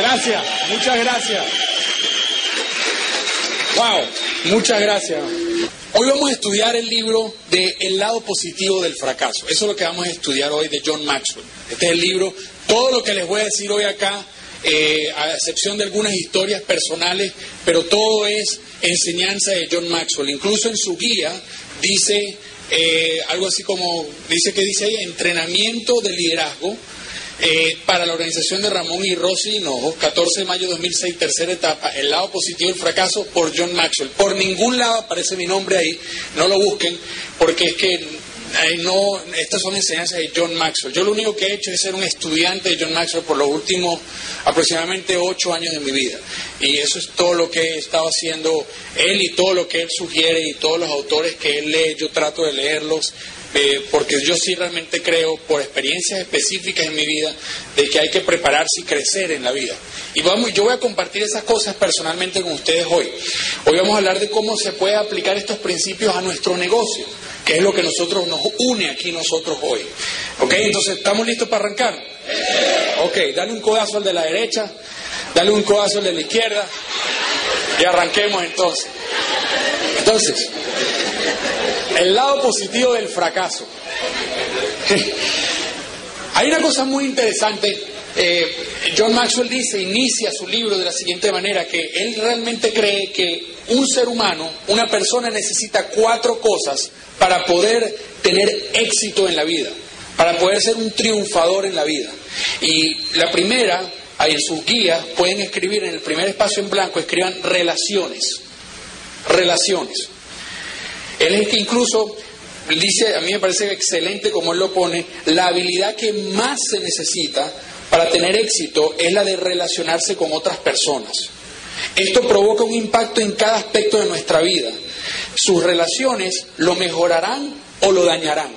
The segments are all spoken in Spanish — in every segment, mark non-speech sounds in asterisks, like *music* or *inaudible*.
Gracias, muchas gracias. Wow, muchas gracias. Hoy vamos a estudiar el libro de El lado positivo del fracaso. Eso es lo que vamos a estudiar hoy de John Maxwell. Este es el libro, todo lo que les voy a decir hoy acá, eh, a excepción de algunas historias personales, pero todo es enseñanza de John Maxwell. Incluso en su guía dice eh, algo así como, dice que dice ahí, entrenamiento de liderazgo eh, para la organización de Ramón y Rosy Hinojo, 14 de mayo de 2006, tercera etapa, el lado positivo del fracaso por John Maxwell. Por ningún lado aparece mi nombre ahí, no lo busquen, porque es que no, estas son enseñanzas de John Maxwell. Yo lo único que he hecho es ser un estudiante de John Maxwell por los últimos aproximadamente ocho años de mi vida. Y eso es todo lo que he estado haciendo él y todo lo que él sugiere y todos los autores que él lee, yo trato de leerlos eh, porque yo sí realmente creo, por experiencias específicas en mi vida, de que hay que prepararse y crecer en la vida. Y vamos, yo voy a compartir esas cosas personalmente con ustedes hoy. Hoy vamos a hablar de cómo se puede aplicar estos principios a nuestro negocio, que es lo que nosotros nos une aquí nosotros hoy. ¿Ok? Entonces, ¿estamos listos para arrancar? Ok, dale un codazo al de la derecha, dale un codazo al de la izquierda y arranquemos entonces. Entonces, el lado positivo del fracaso. *laughs* Hay una cosa muy interesante. Eh, John Maxwell dice, inicia su libro de la siguiente manera, que él realmente cree que un ser humano, una persona necesita cuatro cosas para poder tener éxito en la vida, para poder ser un triunfador en la vida. Y la primera, ahí en sus guías, pueden escribir en el primer espacio en blanco, escriban relaciones. Relaciones. Él es que incluso dice, a mí me parece excelente como él lo pone, la habilidad que más se necesita para tener éxito es la de relacionarse con otras personas. Esto provoca un impacto en cada aspecto de nuestra vida. Sus relaciones lo mejorarán o lo dañarán.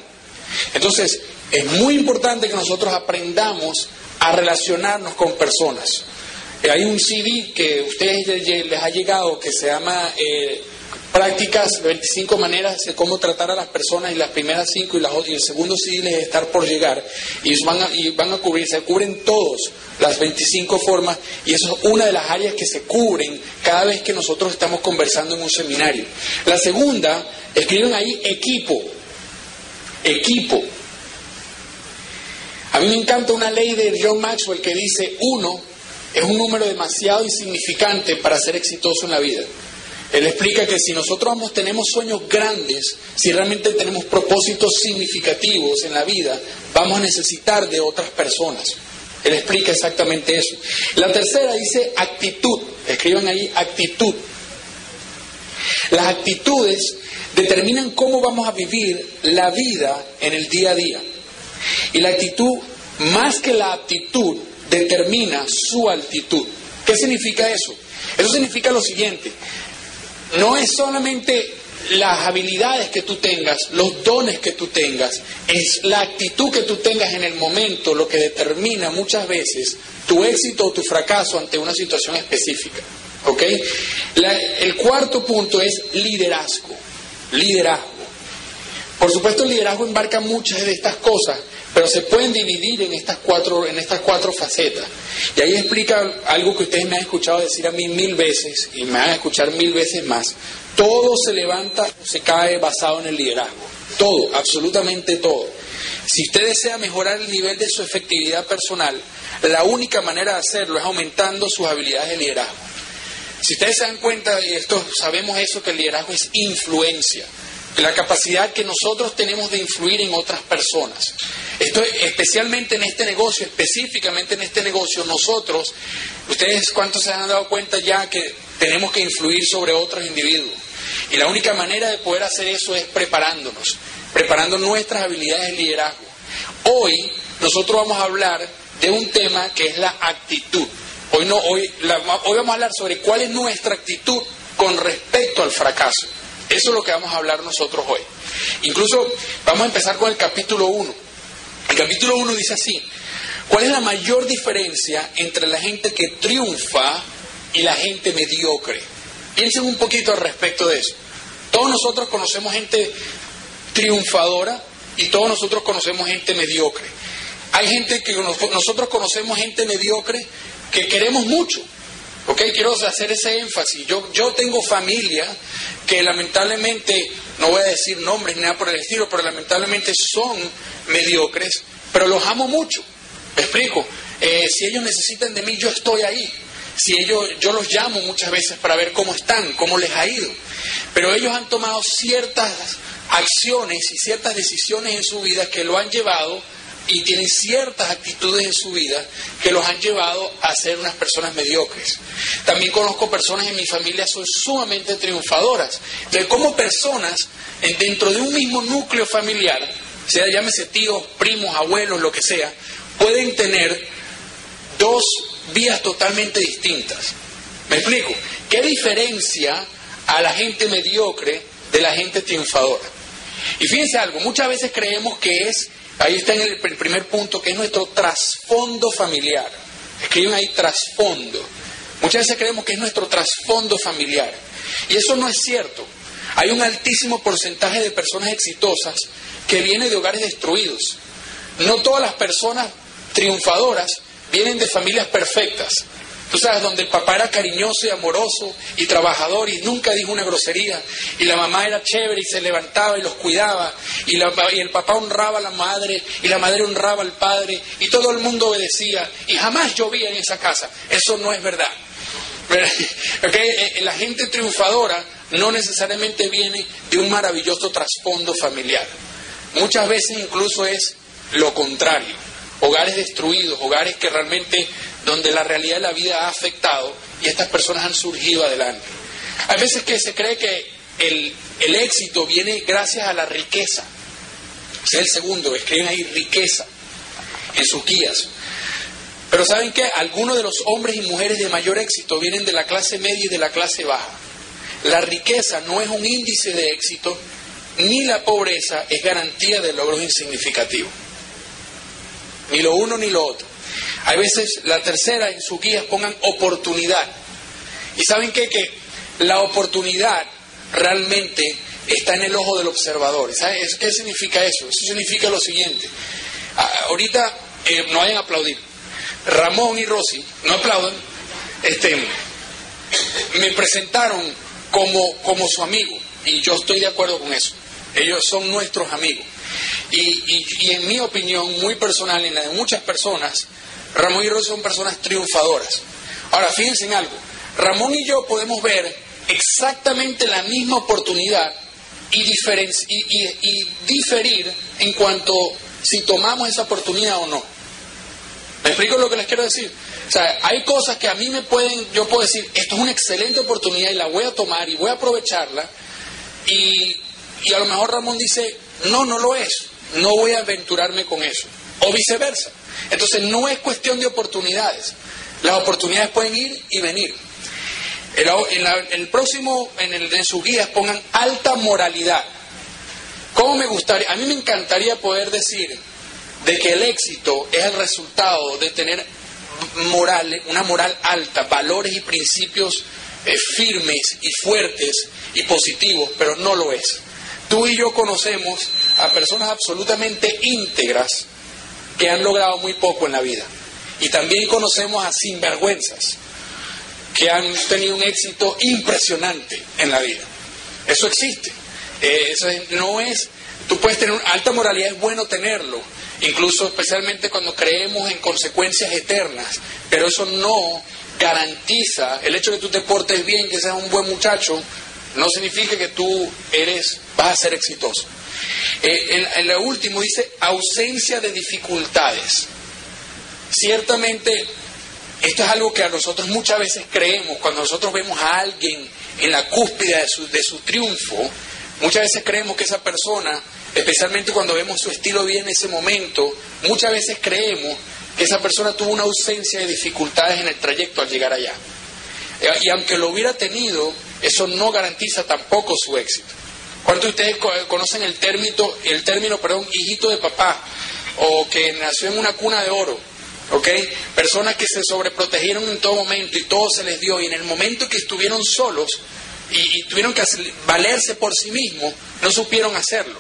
Entonces, es muy importante que nosotros aprendamos a relacionarnos con personas. Eh, hay un CD que a ustedes les ha llegado que se llama eh, prácticas, 25 maneras de cómo tratar a las personas y las primeras cinco y, las, y el segundo civil es estar por llegar y van a, y van a cubrir, se cubren todos las 25 formas y eso es una de las áreas que se cubren cada vez que nosotros estamos conversando en un seminario. La segunda, escriben ahí equipo, equipo. A mí me encanta una ley de John Maxwell que dice uno es un número demasiado insignificante para ser exitoso en la vida. Él explica que si nosotros tenemos sueños grandes, si realmente tenemos propósitos significativos en la vida, vamos a necesitar de otras personas. Él explica exactamente eso. La tercera dice actitud. Escriban ahí actitud. Las actitudes determinan cómo vamos a vivir la vida en el día a día. Y la actitud, más que la aptitud, determina su altitud. ¿Qué significa eso? Eso significa lo siguiente no es solamente las habilidades que tú tengas, los dones que tú tengas, es la actitud que tú tengas en el momento lo que determina muchas veces tu éxito o tu fracaso ante una situación específica. ¿Ok? el cuarto punto es liderazgo. Liderazgo. Por supuesto, el liderazgo embarca muchas de estas cosas, pero se pueden dividir en estas cuatro, en estas cuatro facetas. Y ahí explica algo que ustedes me han escuchado decir a mí mil veces y me van a escuchar mil veces más. Todo se levanta o se cae basado en el liderazgo. Todo, absolutamente todo. Si usted desea mejorar el nivel de su efectividad personal, la única manera de hacerlo es aumentando sus habilidades de liderazgo. Si ustedes se dan cuenta, y esto sabemos eso, que el liderazgo es influencia la capacidad que nosotros tenemos de influir en otras personas. Esto, especialmente en este negocio, específicamente en este negocio, nosotros, ustedes cuántos se han dado cuenta ya que tenemos que influir sobre otros individuos. Y la única manera de poder hacer eso es preparándonos, preparando nuestras habilidades de liderazgo. Hoy nosotros vamos a hablar de un tema que es la actitud. Hoy, no, hoy, hoy vamos a hablar sobre cuál es nuestra actitud con respecto al fracaso. Eso es lo que vamos a hablar nosotros hoy. Incluso vamos a empezar con el capítulo 1. El capítulo 1 dice así, ¿cuál es la mayor diferencia entre la gente que triunfa y la gente mediocre? Piensen un poquito al respecto de eso. Todos nosotros conocemos gente triunfadora y todos nosotros conocemos gente mediocre. Hay gente que nosotros conocemos gente mediocre que queremos mucho. ¿Ok? Quiero hacer ese énfasis. Yo, yo tengo familia que lamentablemente, no voy a decir nombres ni nada por el estilo, pero lamentablemente son mediocres, pero los amo mucho. ¿Me explico? Eh, si ellos necesitan de mí, yo estoy ahí. Si ellos, yo los llamo muchas veces para ver cómo están, cómo les ha ido. Pero ellos han tomado ciertas acciones y ciertas decisiones en su vida que lo han llevado y tienen ciertas actitudes en su vida que los han llevado a ser unas personas mediocres. También conozco personas en mi familia son sumamente triunfadoras. Entonces, como personas dentro de un mismo núcleo familiar, sea llámese tíos, primos, abuelos, lo que sea, pueden tener dos vías totalmente distintas. ¿Me explico? ¿Qué diferencia a la gente mediocre de la gente triunfadora? Y fíjense algo, muchas veces creemos que es Ahí está en el primer punto, que es nuestro trasfondo familiar. Escriben ahí trasfondo. Muchas veces creemos que es nuestro trasfondo familiar. Y eso no es cierto. Hay un altísimo porcentaje de personas exitosas que vienen de hogares destruidos. No todas las personas triunfadoras vienen de familias perfectas. Tú sabes, donde el papá era cariñoso y amoroso y trabajador y nunca dijo una grosería. Y la mamá era chévere y se levantaba y los cuidaba. Y, y el papá honraba a la madre y la madre honraba al padre. Y todo el mundo obedecía. Y jamás llovía en esa casa. Eso no es verdad. *laughs* Eh, la gente triunfadora no necesariamente viene de un maravilloso trasfondo familiar. Muchas veces incluso es lo contrario. Hogares destruidos, hogares que realmente donde la realidad de la vida ha afectado y estas personas han surgido adelante. Hay veces que se cree que el, éxito viene gracias a la riqueza. Ese es el segundo, escriben ahí riqueza en sus guías. Pero ¿saben qué? Algunos de los hombres y mujeres de mayor éxito vienen de la clase media y de la clase baja. La riqueza no es un índice de éxito, ni la pobreza es garantía de logros insignificativos. Ni lo uno ni lo otro. Hay veces la tercera en sus guías pongan oportunidad. ¿Y saben qué? Que la oportunidad realmente está en el ojo del observador. ¿Sabes qué significa eso? Eso significa lo siguiente. Ahorita eh, no vayan a aplaudir. Ramón y Rosy, no aplaudan, este, me presentaron como, como su amigo y yo estoy de acuerdo con eso. Ellos son nuestros amigos. Y, y en mi opinión muy personal, en la de muchas personas, Ramón y Rosy son personas triunfadoras. Ahora, fíjense en algo. Ramón y yo podemos ver exactamente la misma oportunidad y, y, diferir en cuanto si tomamos esa oportunidad o no. ¿Me explico lo que les quiero decir? O sea, hay cosas que a mí me pueden, yo puedo decir, esto es una excelente oportunidad y la voy a tomar y voy a aprovecharla. Y, y a lo mejor Ramón dice, no, no lo es, no voy a aventurarme con eso. O viceversa. Entonces no es cuestión de oportunidades. Las oportunidades pueden ir y venir. En, el próximo, en, el, en sus guías pongan alta moralidad. ¿Cómo me gustaría? A mí me encantaría poder decir de que el éxito es el resultado de tener moral, una moral alta, valores y principios eh, firmes y fuertes y positivos, pero no lo es. Tú y yo conocemos a personas absolutamente íntegras que han logrado muy poco en la vida. Y también conocemos a sinvergüenzas que han tenido un éxito impresionante en la vida. Eso existe. Eh, eso no es, tú puedes tener alta moralidad, es bueno tenerlo, incluso especialmente cuando creemos en consecuencias eternas, pero eso no garantiza el hecho de que tú te portes bien, que seas un buen muchacho, no significa que tú eres, vas a ser exitoso. Eh, en, lo último dice ausencia de dificultades. Ciertamente, esto es algo que a nosotros muchas veces creemos, cuando nosotros vemos a alguien en la cúspide de su, triunfo, muchas veces creemos que esa persona, especialmente cuando vemos su estilo vida en ese momento, muchas veces creemos que esa persona tuvo una ausencia de dificultades en el trayecto al llegar allá. Eh, y aunque lo hubiera tenido, eso no garantiza tampoco su éxito. ¿Cuántos de ustedes conocen el término, el término, perdón, hijito de papá? O que nació en una cuna de oro, ¿ok? Personas que se sobreprotegieron en todo momento y todo se les dio y en el momento que estuvieron solos y, tuvieron que valerse por sí mismos, no supieron hacerlo.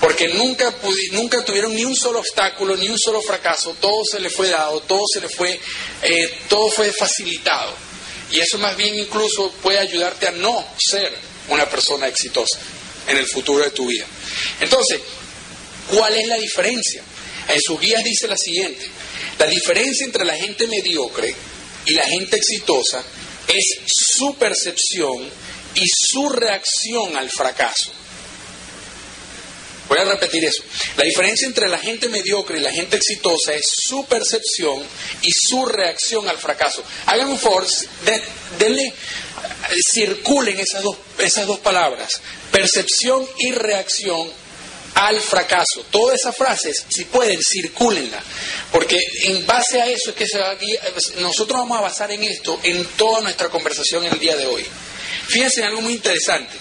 porque nunca, nunca tuvieron ni un solo obstáculo, ni un solo fracaso, todo se les fue dado, todo se les fue, eh, todo fue facilitado. Y eso más bien incluso puede ayudarte a no ser una persona exitosa en el futuro de tu vida. Entonces, ¿cuál es la diferencia? En sus guías dice la siguiente, la diferencia entre la gente mediocre y la gente exitosa es su percepción y su reacción al fracaso. Voy a repetir eso. La diferencia entre la gente mediocre y la gente exitosa es su percepción y su reacción al fracaso. Hagan un favor, denle, circulen esas dos, esas dos palabras, percepción y reacción al fracaso. Todas esas frases, si pueden, circúlenla, porque en base a eso es que se va nosotros vamos a basar en esto en toda nuestra conversación el día de hoy. Fíjense en algo muy interesante.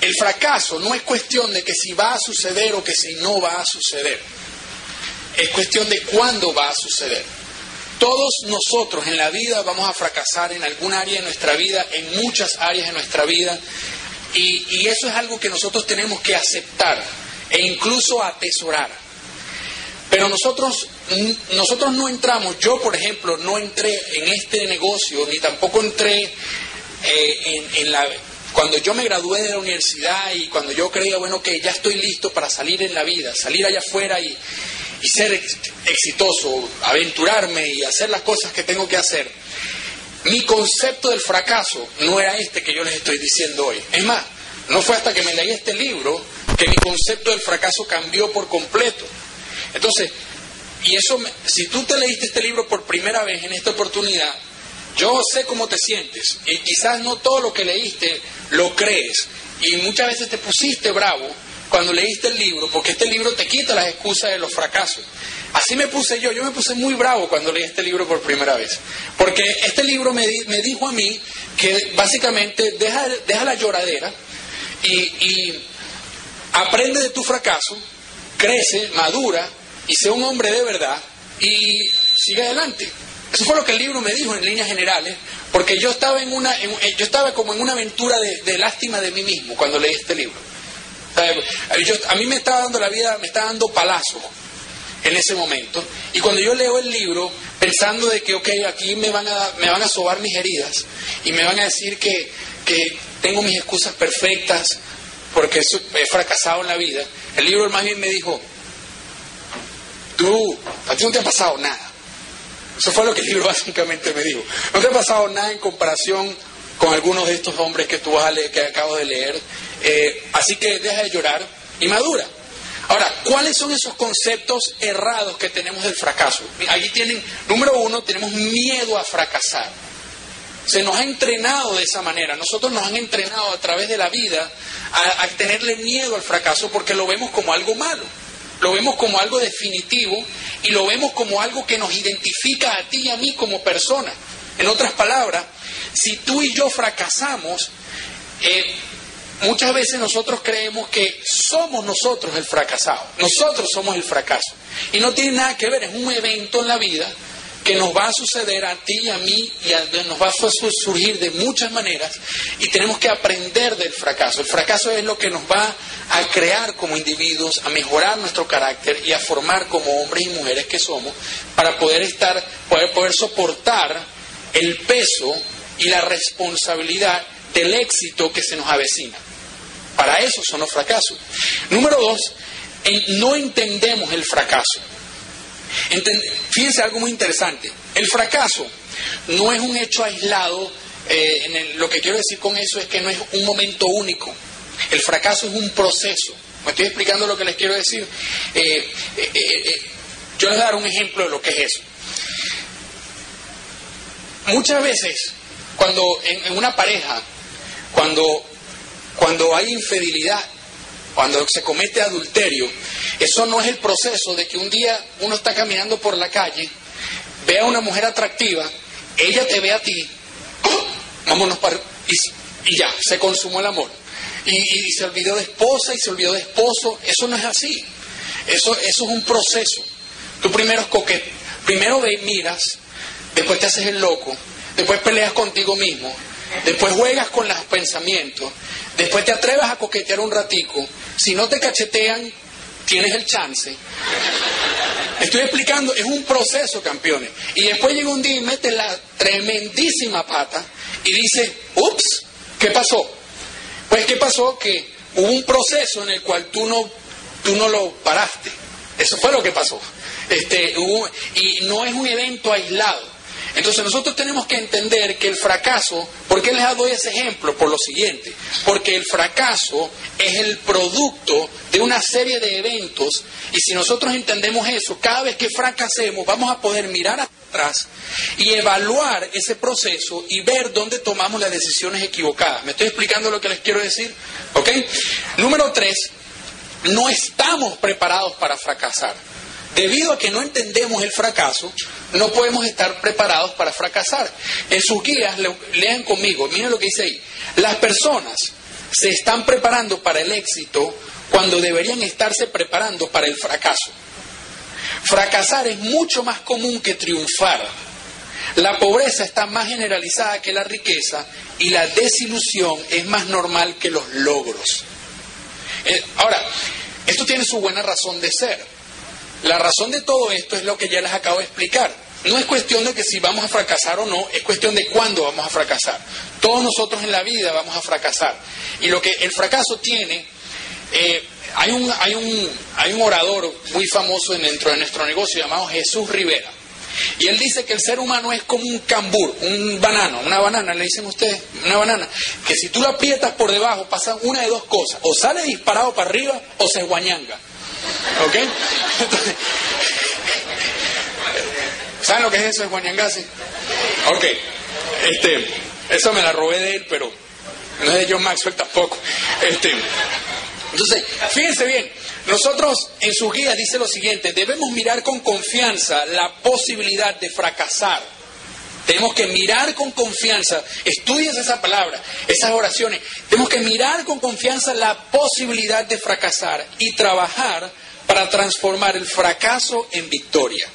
El fracaso no es cuestión de que si va a suceder o que si no va a suceder. Es cuestión de cuándo va a suceder. Todos nosotros en la vida vamos a fracasar en algún área de nuestra vida, en muchas áreas de nuestra vida, y, y eso es algo que nosotros tenemos que aceptar e incluso atesorar. Pero nosotros, nosotros no entramos, yo por ejemplo no entré en este negocio, ni tampoco entré eh, en, en, la, cuando yo me gradué de la universidad y cuando yo creía, bueno, que ya estoy listo para salir en la vida, salir allá afuera y, ser exitoso, aventurarme y hacer las cosas que tengo que hacer, mi concepto del fracaso no era este que yo les estoy diciendo hoy. Es más, no fue hasta que me leí este libro que mi concepto del fracaso cambió por completo. Entonces, y eso, si tú te leíste este libro por primera vez en esta oportunidad, yo sé cómo te sientes y quizás no todo lo que leíste lo crees y muchas veces te pusiste bravo cuando leíste el libro porque este libro te quita las excusas de los fracasos. Así me puse yo, yo me puse muy bravo cuando leí este libro por primera vez porque este libro me, me dijo a mí que básicamente deja, deja la lloradera y, aprende de tu fracaso, crece, madura y sea un hombre de verdad y sigue adelante. Eso fue lo que el libro me dijo en líneas generales, porque yo estaba en una, eh, yo estaba como en una aventura de, lástima de mí mismo cuando leí este libro. A mí me estaba dando la vida, me estaba dando palazos en ese momento. Y cuando yo leo el libro, pensando de que, ok, aquí me van a, me van a sobar mis heridas y me van a decir que, que tengo mis excusas perfectas porque he fracasado en la vida, el libro más bien me dijo, tú, a ti no te ha pasado nada. Eso fue lo que el libro *laughs* básicamente me dijo. No te ha pasado nada en comparación con algunos de estos hombres que tú vas a leer, que acabo de leer. Eh, así que deja de llorar y madura. Ahora, ¿cuáles son esos conceptos errados que tenemos del fracaso? Aquí tienen, número uno, tenemos miedo a fracasar. Se nos ha entrenado de esa manera. Nosotros nos han entrenado a través de la vida a, a tenerle miedo al fracaso porque lo vemos como algo malo lo vemos como algo definitivo y lo vemos como algo que nos identifica a ti y a mí como persona. En otras palabras, si tú y yo fracasamos, eh, muchas veces nosotros creemos que somos nosotros el fracasado, nosotros somos el fracaso. Y no tiene nada que ver, es un evento en la vida que nos va a suceder a ti y a mí y nos va a surgir de muchas maneras y tenemos que aprender del fracaso. El fracaso es lo que nos va a crear como individuos, a mejorar nuestro carácter y a formar como hombres y mujeres que somos para poder estar, poder, poder soportar el peso y la responsabilidad del éxito que se nos avecina. Para eso son los fracasos. Número dos, no entendemos el fracaso. Fíjense algo muy interesante. El fracaso no es un hecho aislado. Eh, lo que quiero decir con eso es que no es un momento único. El fracaso es un proceso. ¿Me estoy explicando lo que les quiero decir? Eh, eh, yo les voy a dar un ejemplo de lo que es eso. Muchas veces, cuando en, en una pareja, cuando, cuando hay infidelidad, cuando se comete adulterio, eso no es el proceso de que un día uno está caminando por la calle, ve a una mujer atractiva, ella te ve a ti, vámonos para... Y, ya, se consumó el amor. Y, se olvidó de esposa y se olvidó de esposo. Eso no es así. Eso, eso es un proceso. Tú primero es primero ve, miras, después te haces el loco, después peleas contigo mismo, después juegas con los pensamientos, después te atreves a coquetear un ratico, si no te cachetean, tienes el chance. Estoy explicando, es un proceso, campeones. Y después llega un día y mete la tremendísima pata y dice, ups, ¿qué pasó? Pues ¿qué pasó? Que hubo un proceso en el cual tú no, tú no lo paraste. Eso fue lo que pasó. Este, y no es un evento aislado. Entonces nosotros tenemos que entender que el fracaso, ¿por qué les doy ese ejemplo? Por lo siguiente, porque el fracaso es el producto de una serie de eventos y si nosotros entendemos eso, cada vez que fracasemos vamos a poder mirar atrás y evaluar ese proceso y ver dónde tomamos las decisiones equivocadas. ¿Me estoy explicando lo que les quiero decir? ¿Ok? Número tres, no estamos preparados para fracasar. Debido a que no entendemos el fracaso, no podemos estar preparados para fracasar. En sus guías, lean conmigo, miren lo que dice ahí. Las personas se están preparando para el éxito cuando deberían estarse preparando para el fracaso. Fracasar es mucho más común que triunfar. La pobreza está más generalizada que la riqueza y la desilusión es más normal que los logros. Eh, ahora, esto tiene su buena razón de ser. La razón de todo esto es lo que ya les acabo de explicar. No es cuestión de que si vamos a fracasar o no, es cuestión de cuándo vamos a fracasar. Todos nosotros en la vida vamos a fracasar. Y lo que el fracaso tiene, eh, hay, un, hay, un, hay un orador muy famoso dentro de nuestro negocio llamado Jesús Rivera. Y él dice que el ser humano es como un cambur, un banano, una banana, le dicen ustedes, una banana, que si tú la aprietas por debajo pasan una de dos cosas, o sale disparado para arriba o se guañanga. ¿Ok? *laughs* ¿Saben lo que es eso de Guañangasi? Ok. Este, eso me la robé de él, pero no es de John Maxwell tampoco. Este, entonces, fíjense bien, nosotros en sus guías dice lo siguiente, debemos mirar con confianza la posibilidad de fracasar. Tenemos que mirar con confianza, estudies esa palabra, esas oraciones, tenemos que mirar con confianza la posibilidad de fracasar y trabajar para transformar el fracaso en victoria.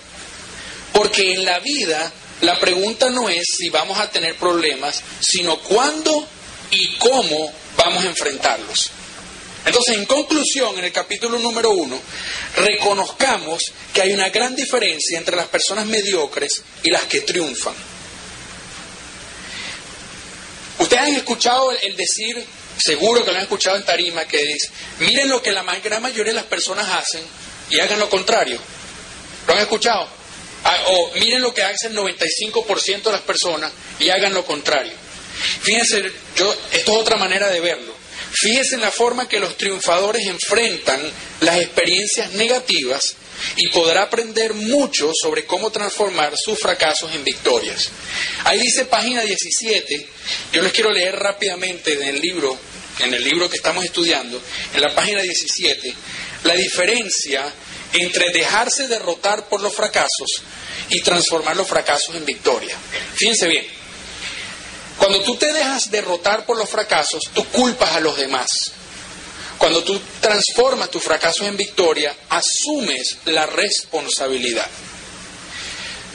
Porque en la vida la pregunta no es si vamos a tener problemas, sino cuándo y cómo vamos a enfrentarlos. Entonces, en conclusión, en el capítulo número uno, reconozcamos que hay una gran diferencia entre las personas mediocres y las que triunfan. Ustedes han escuchado el decir seguro que lo han escuchado en Tarima, que dice, miren lo que la gran mayoría de las personas hacen y hagan lo contrario. ¿Lo han escuchado? Ah, o miren lo que hacen el 95% de las personas y hagan lo contrario. Fíjense, yo, esto es otra manera de verlo. Fíjense en la forma que los triunfadores enfrentan las experiencias negativas y podrá aprender mucho sobre cómo transformar sus fracasos en victorias. Ahí dice página 17, yo les quiero leer rápidamente en el libro, en el libro que estamos estudiando, en la página 17, la diferencia entre dejarse derrotar por los fracasos y transformar los fracasos en victoria. Fíjense bien, cuando tú te dejas derrotar por los fracasos, tú culpas a los demás. Cuando tú transformas tus fracasos en victoria, asumes la responsabilidad.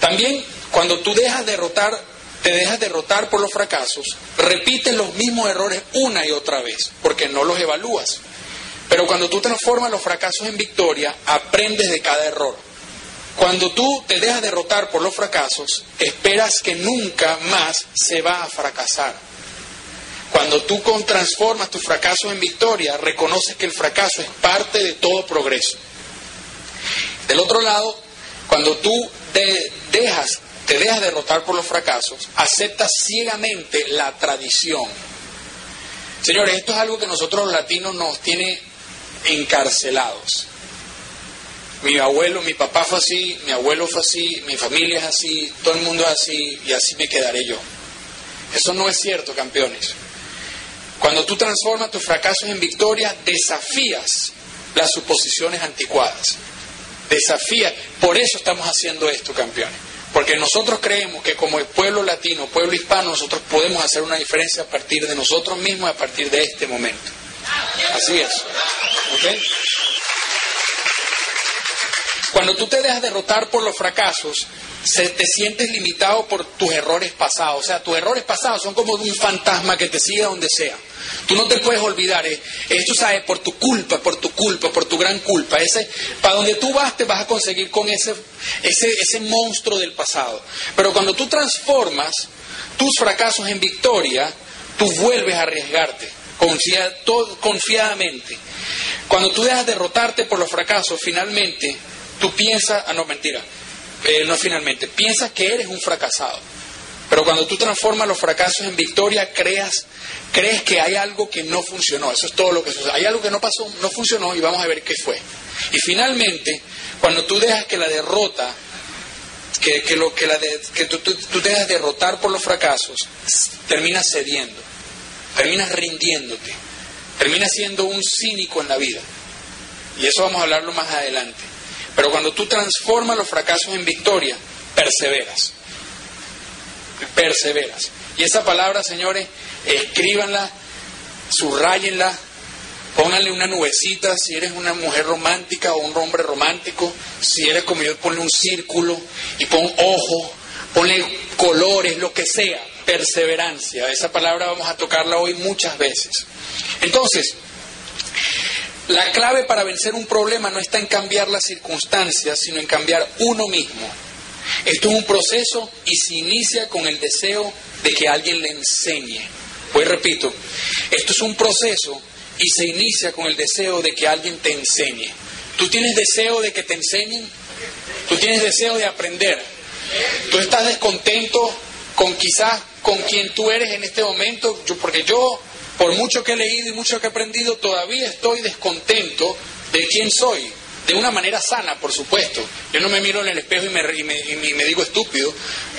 También cuando tú dejas derrotar, te dejas derrotar por los fracasos, repites los mismos errores una y otra vez, porque no los evalúas. Pero cuando tú transformas los fracasos en victoria, aprendes de cada error. Cuando tú te dejas derrotar por los fracasos, esperas que nunca más se va a fracasar. Cuando tú transformas tus fracasos en victoria, reconoces que el fracaso es parte de todo progreso. Del otro lado, cuando tú te dejas, te dejas derrotar por los fracasos, aceptas ciegamente la tradición. Señores, esto es algo que nosotros los latinos nos tiene encarcelados. Mi abuelo, mi papá fue así, mi abuelo fue así, mi familia es así, todo el mundo es así y así me quedaré yo. Eso no es cierto, campeones. Cuando tú transformas tus fracasos en victoria, desafías las suposiciones anticuadas. Desafías. Por eso estamos haciendo esto, campeones. Porque nosotros creemos que como el pueblo latino, pueblo hispano, nosotros podemos hacer una diferencia a partir de nosotros mismos, a partir de este momento. Así es. Cuando tú te dejas derrotar por los fracasos, se, te sientes limitado por tus errores pasados. O sea, tus errores pasados son como un fantasma que te sigue donde sea. Tú no te puedes olvidar. Eh, esto, ¿sabes? Por tu culpa, por tu culpa, por tu gran culpa. Ese, para donde tú vas, te vas a conseguir con ese, ese, ese monstruo del pasado. Pero cuando tú transformas tus fracasos en victoria, tú vuelves a arriesgarte confiadamente. Cuando tú dejas derrotarte por los fracasos, finalmente tú piensas, ah, no, mentira, eh, no finalmente, piensas que eres un fracasado. Pero cuando tú transformas los fracasos en victoria, creas, crees que hay algo que no funcionó. Eso es todo lo que sucede. Hay algo que no pasó, no funcionó y vamos a ver qué fue. Y finalmente, cuando tú dejas que la derrota, que, lo, que, la que tú, tú, dejas derrotar por los fracasos, terminas cediendo, terminas rindiéndote, terminas siendo un cínico en la vida. Y eso vamos a hablarlo más adelante. Pero cuando tú transformas los fracasos en victoria, perseveras. Perseveras. Y esa palabra, señores, escríbanla, subrayenla, pónganle una nubecita si eres una mujer romántica o un hombre romántico. Si eres como yo, ponle un círculo y pon ojo, ponle colores, lo que sea. Perseverancia. Esa palabra vamos a tocarla hoy muchas veces. Entonces, la clave para vencer un problema no está en cambiar las circunstancias, sino en cambiar uno mismo. Esto es un proceso y se inicia con el deseo de que alguien le enseñe. Pues repito, esto es un proceso y se inicia con el deseo de que alguien te enseñe. ¿Tú tienes deseo de que te enseñen? ¿Tú tienes deseo de aprender? ¿Tú estás descontento con quizás con quien tú eres en este momento? Yo, porque yo por mucho que he leído y mucho que he aprendido, todavía estoy descontento de quién soy. De una manera sana, por supuesto. Yo no me miro en el espejo y me, y me, digo estúpido.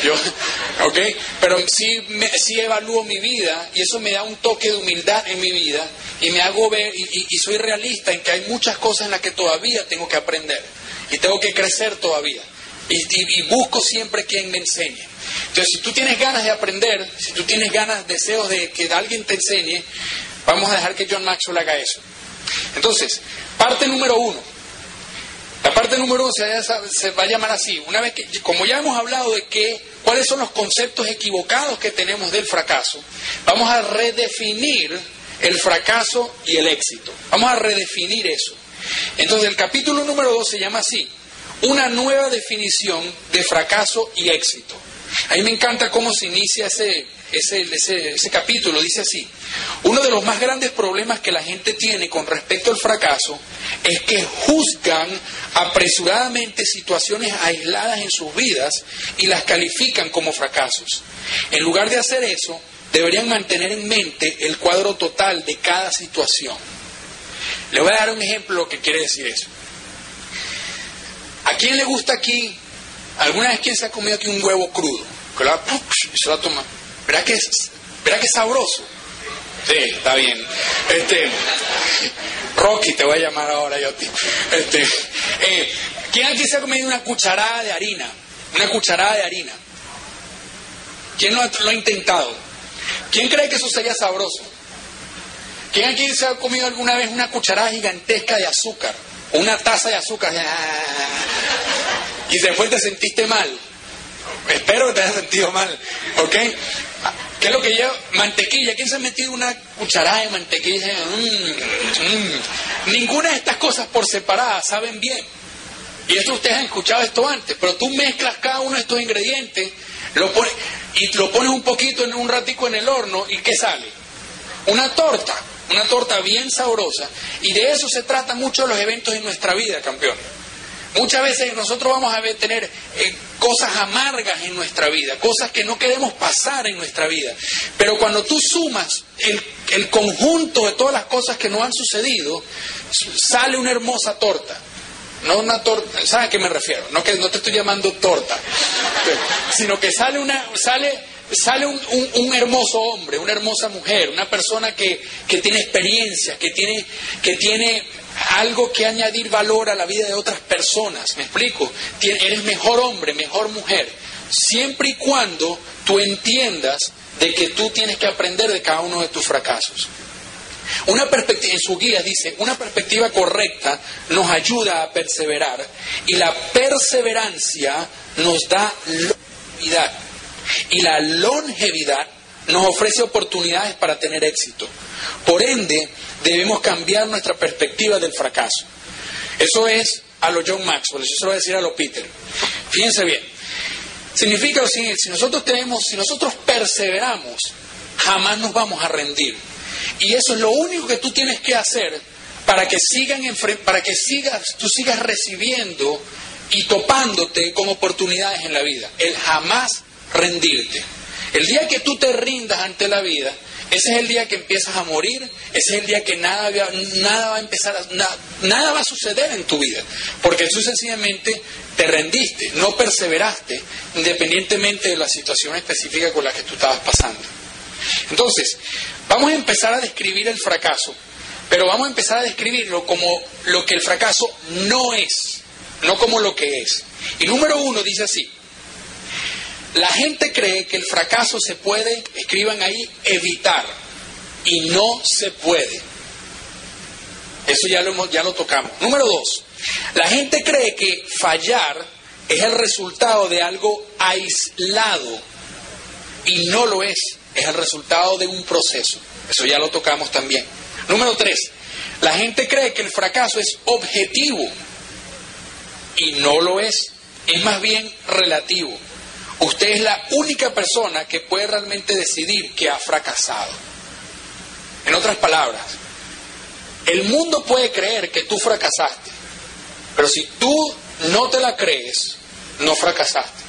Yo, *laughs* ¿ok? Pero sí, me, evalúo mi vida y eso me da un toque de humildad en mi vida y me hago ver y, y soy realista en que hay muchas cosas en las que todavía tengo que aprender y tengo que crecer todavía. Y, busco siempre quien me enseñe. Entonces, si tú tienes ganas de aprender, si tú tienes ganas, deseos de que alguien te enseñe, vamos a dejar que John Maxwell haga eso. Entonces, parte número uno. La parte número uno se, va a llamar así. Una vez que, como ya hemos hablado de que, cuáles son los conceptos equivocados que tenemos del fracaso, vamos a redefinir el fracaso y el éxito. Vamos a redefinir eso. Entonces, el capítulo número dos se llama así una nueva definición de fracaso y éxito. A mí me encanta cómo se inicia ese, ese, ese, capítulo. Dice así, uno de los más grandes problemas que la gente tiene con respecto al fracaso es que juzgan apresuradamente situaciones aisladas en sus vidas y las califican como fracasos. En lugar de hacer eso, deberían mantener en mente el cuadro total de cada situación. Le voy a dar un ejemplo de lo que quiere decir eso. ¿A quién le gusta aquí? ¿Alguna vez quién se ha comido aquí un huevo crudo? Que lo y se lo toma. ¿Verá que ¿verá que sabroso? Sí, está bien. Este, Rocky, te voy a llamar ahora yo a ti. Este, eh, ¿Quién aquí se ha comido una cucharada de harina? Una cucharada de harina. ¿Quién lo ha, lo ha intentado? ¿Quién cree que eso sería sabroso? ¿Quién aquí se ha comido alguna vez una cucharada gigantesca de azúcar? una taza de azúcar *laughs* y después te sentiste mal. Espero que te hayas sentido mal, ¿ok? ¿Qué es lo que lleva? Mantequilla. ¿Quién se ha metido una cucharada de mantequilla? Mm, mm. Ninguna de estas cosas por separada saben bien. Y esto ustedes han escuchado esto antes, pero tú mezclas cada uno de estos ingredientes lo pones, y lo pones un poquito en un ratico en el horno y ¿qué sale? Una torta una torta bien sabrosa. Y de eso se trata mucho los eventos en nuestra vida, campeón. Muchas veces nosotros vamos a tener eh, cosas amargas en nuestra vida, cosas que no queremos pasar en nuestra vida. Pero cuando tú sumas el, el conjunto de todas las cosas que no han sucedido, sale una hermosa torta. No una torta, ¿sabes a qué me refiero? No que no te estoy llamando torta, sino que sale una, sale sale un, hermoso hombre, una hermosa mujer, una persona que, tiene experiencia, que tiene, que tiene algo que añadir valor a la vida de otras personas. ¿Me explico? eres mejor hombre, mejor mujer, siempre y cuando tú entiendas de que tú tienes que aprender de cada uno de tus fracasos. Una perspectiva, en su guía dice, una perspectiva correcta nos ayuda a perseverar y la perseverancia nos da longevidad. Y la longevidad nos ofrece oportunidades para tener éxito. Por ende, debemos cambiar nuestra perspectiva del fracaso. Eso es a lo John Maxwell, eso se lo voy a decir a lo Peter. Fíjense bien. Significa lo siguiente, si nosotros tenemos, si nosotros perseveramos, jamás nos vamos a rendir. Y eso es lo único que tú tienes que hacer para que sigan para que sigas, tú sigas recibiendo y topándote con oportunidades en la vida. El jamás rendirte. El día que tú te rindas ante la vida, ese es el día que empiezas a morir, ese es el día que nada, nada va a empezar, nada va a suceder en tu vida, porque tú sencillamente te rendiste, no perseveraste, independientemente de la situación específica con la que tú estabas pasando. Entonces, vamos a empezar a describir el fracaso, pero vamos a empezar a describirlo como lo que el fracaso no es, no como lo que es. Y número uno dice así, la gente cree que el fracaso se puede, escriban ahí, evitar. Y no se puede. Eso ya lo, ya lo tocamos. Número dos, la gente cree que fallar es el resultado de algo aislado. Y no lo es. Es el resultado de un proceso. Eso ya lo tocamos también. Número tres, la gente cree que el fracaso es objetivo. Y no lo es. Es más bien relativo. Usted es la única persona que puede realmente decidir que ha fracasado. En otras palabras, el mundo puede creer que tú fracasaste, pero si tú no te la crees, no fracasaste.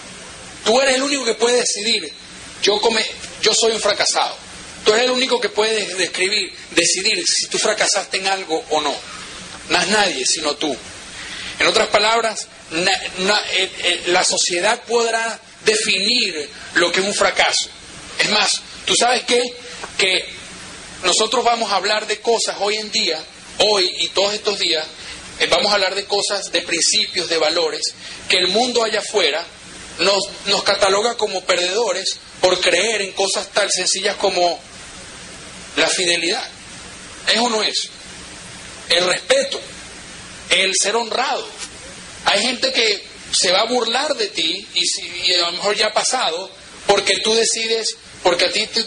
Tú eres el único que puede decidir, yo, yo soy un fracasado. Tú eres el único que puede describir, decidir si tú fracasaste en algo o no. No es nadie, sino tú. En otras palabras, eh, eh, la sociedad podrá definir lo que es un fracaso. Es más, ¿tú sabes qué? Que nosotros vamos a hablar de cosas hoy en día, hoy y todos estos días, eh, vamos a hablar de cosas, de principios, de valores, que el mundo allá afuera nos, nos cataloga como perdedores por creer en cosas tan sencillas como la fidelidad. ¿Es o no es? El respeto, el ser honrado. Hay gente que se va a burlar de ti y, si, a lo mejor ya ha pasado porque tú decides, porque a ti, te,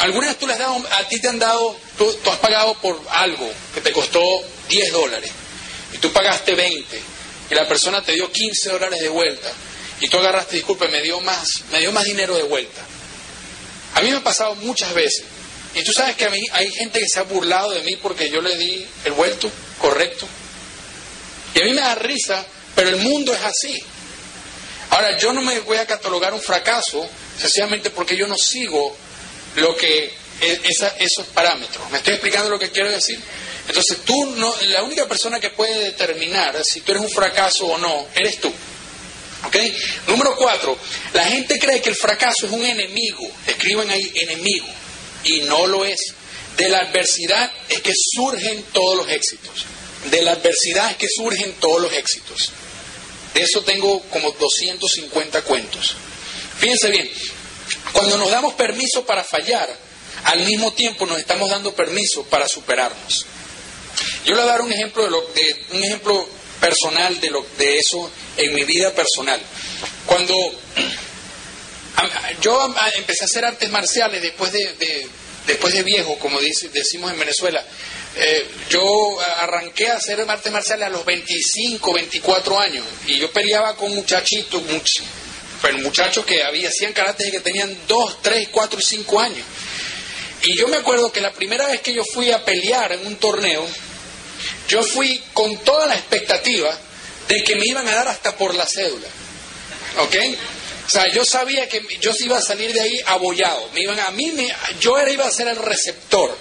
alguna vez tú has dado, a ti te han dado, tú, tú, has pagado por algo que te costó 10 dólares y tú pagaste 20 y la persona te dio 15 dólares de vuelta y tú agarraste, disculpe, me dio más, me dio más dinero de vuelta. A mí me ha pasado muchas veces. Y tú sabes que a mí hay gente que se ha burlado de mí porque yo le di el vuelto correcto. Y a mí me da risa pero el mundo es así. Ahora, yo no me voy a catalogar un fracaso sencillamente porque yo no sigo lo que esos parámetros. ¿Me estoy explicando lo que quiero decir? Entonces, tú no, la única persona que puede determinar si tú eres un fracaso o no, eres tú. ¿Ok? Número cuatro, la gente cree que el fracaso es un enemigo. Escriban ahí enemigo. Y no lo es. De la adversidad es que surgen todos los éxitos. De la adversidad es que surgen todos los éxitos. De eso tengo como 250 cuentos. Fíjense bien, cuando nos damos permiso para fallar, al mismo tiempo nos estamos dando permiso para superarnos. Yo le voy a dar un ejemplo, de, lo, de un ejemplo personal de, lo, de eso en mi vida personal. Cuando *clears throat* yo empecé a hacer artes marciales después de, después de viejo, como decimos en Venezuela, eh, yo arranqué a hacer artes marciales a los 25, 24 años y yo peleaba con muchachitos, pero muchachos que había, hacían karate y que tenían 2, 3, 4 y 5 años. Y yo me acuerdo que la primera vez que yo fui a pelear en un torneo, yo fui con toda la expectativa de que me iban a dar hasta por la cédula. ¿Ok? O sea, yo sabía que yo iba a salir de ahí abollado. Me iban a mí, me, yo era, iba a ser el receptor.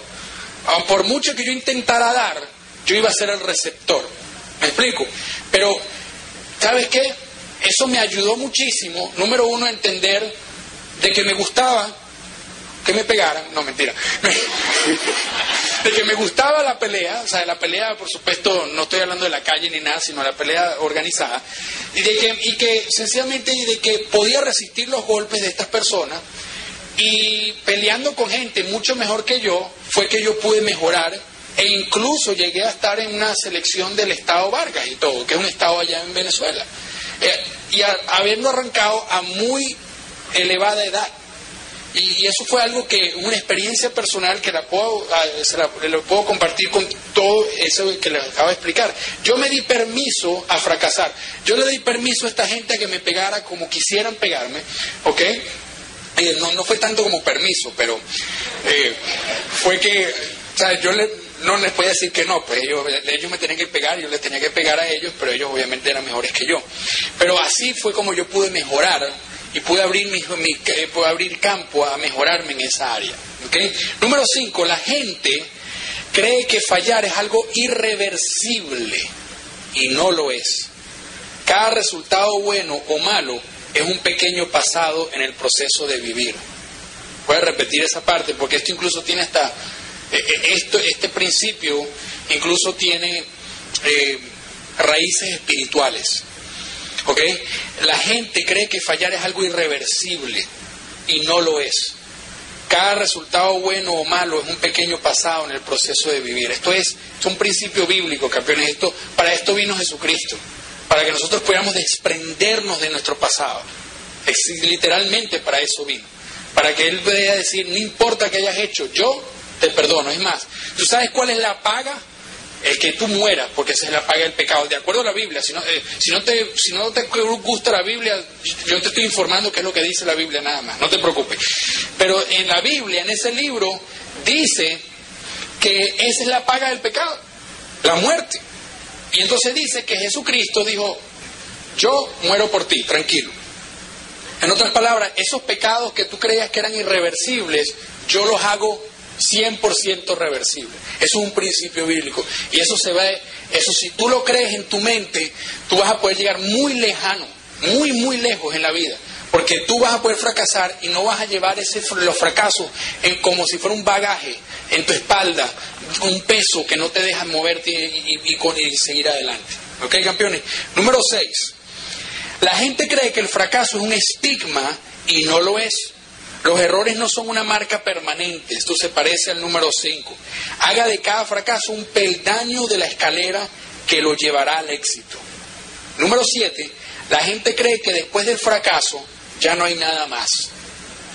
Ah, por mucho que yo intentara dar, yo iba a ser el receptor. ¿Me explico? Pero, ¿sabes qué? Eso me ayudó muchísimo, número uno, a entender de que me gustaba que me pegaran, no mentira, *laughs* de que me gustaba la pelea, o sea, la pelea, por supuesto, no estoy hablando de la calle ni nada, sino la pelea organizada, y de que, y que sencillamente de que podía resistir los golpes de estas personas Y peleando con gente mucho mejor que yo, fue que yo pude mejorar e incluso llegué a estar en una selección del Estado Vargas y todo, que es un estado allá en Venezuela. Eh, y habiendo arrancado a muy elevada edad. Y, eso fue algo que, una experiencia personal que la puedo, ah, la, puedo compartir con todo eso que les acabo de explicar. Yo me di permiso a fracasar. Yo le di permiso a esta gente a que me pegara como quisieran pegarme, ¿ok? Eh, no, no fue tanto como permiso, pero eh, fue que, o sea, yo no les podía decir que no, pues ellos, ellos me tenían que pegar, yo les tenía que pegar a ellos, pero ellos obviamente eran mejores que yo. Pero así fue como yo pude mejorar y pude abrir, mi, eh, pude abrir campo a mejorarme en esa área. ¿okay? Número cinco, la gente cree que fallar es algo irreversible y no lo es. Cada resultado bueno o malo es un pequeño pasado en el proceso de vivir. Voy a repetir esa parte porque esto incluso tiene hasta, eh, eh, esto, este principio incluso tiene raíces espirituales. ¿Ok? La gente cree que fallar es algo irreversible y no lo es. Cada resultado bueno o malo es un pequeño pasado en el proceso de vivir. Esto es, un principio bíblico, campeones. Esto, para esto vino Jesucristo, para que nosotros pudiéramos desprendernos de nuestro pasado. Es, literalmente para eso vino. Para que Él pueda decir, no importa que hayas hecho, yo te perdono. Es más, ¿tú sabes cuál es la paga el que tú mueras, porque se la paga el pecado. De acuerdo a la Biblia, si no, eh, si, no te, si no te gusta la Biblia, yo te estoy informando qué es lo que dice la Biblia nada más, no te preocupes. Pero en la Biblia, en ese libro, dice que esa es la paga del pecado, la muerte. Y entonces dice que Jesucristo dijo, yo muero por ti, tranquilo. En otras palabras, esos pecados que tú creías que eran irreversibles, yo los hago 100% reversible. Eso es un principio bíblico. Y eso se ve, eso si tú lo crees en tu mente, tú vas a poder llegar muy lejano, muy, muy lejos en la vida. Porque tú vas a poder fracasar y no vas a llevar ese, los fracasos en, como si fuera un bagaje en tu espalda, un peso que no te deja moverte y, y seguir adelante. ¿Ok, campeones? Número 6. La gente cree que el fracaso es un estigma y no lo es. Los errores no son una marca permanente, esto se parece al número 5. Haga de cada fracaso un peldaño de la escalera que lo llevará al éxito. Número 7. La gente cree que después del fracaso ya no hay nada más.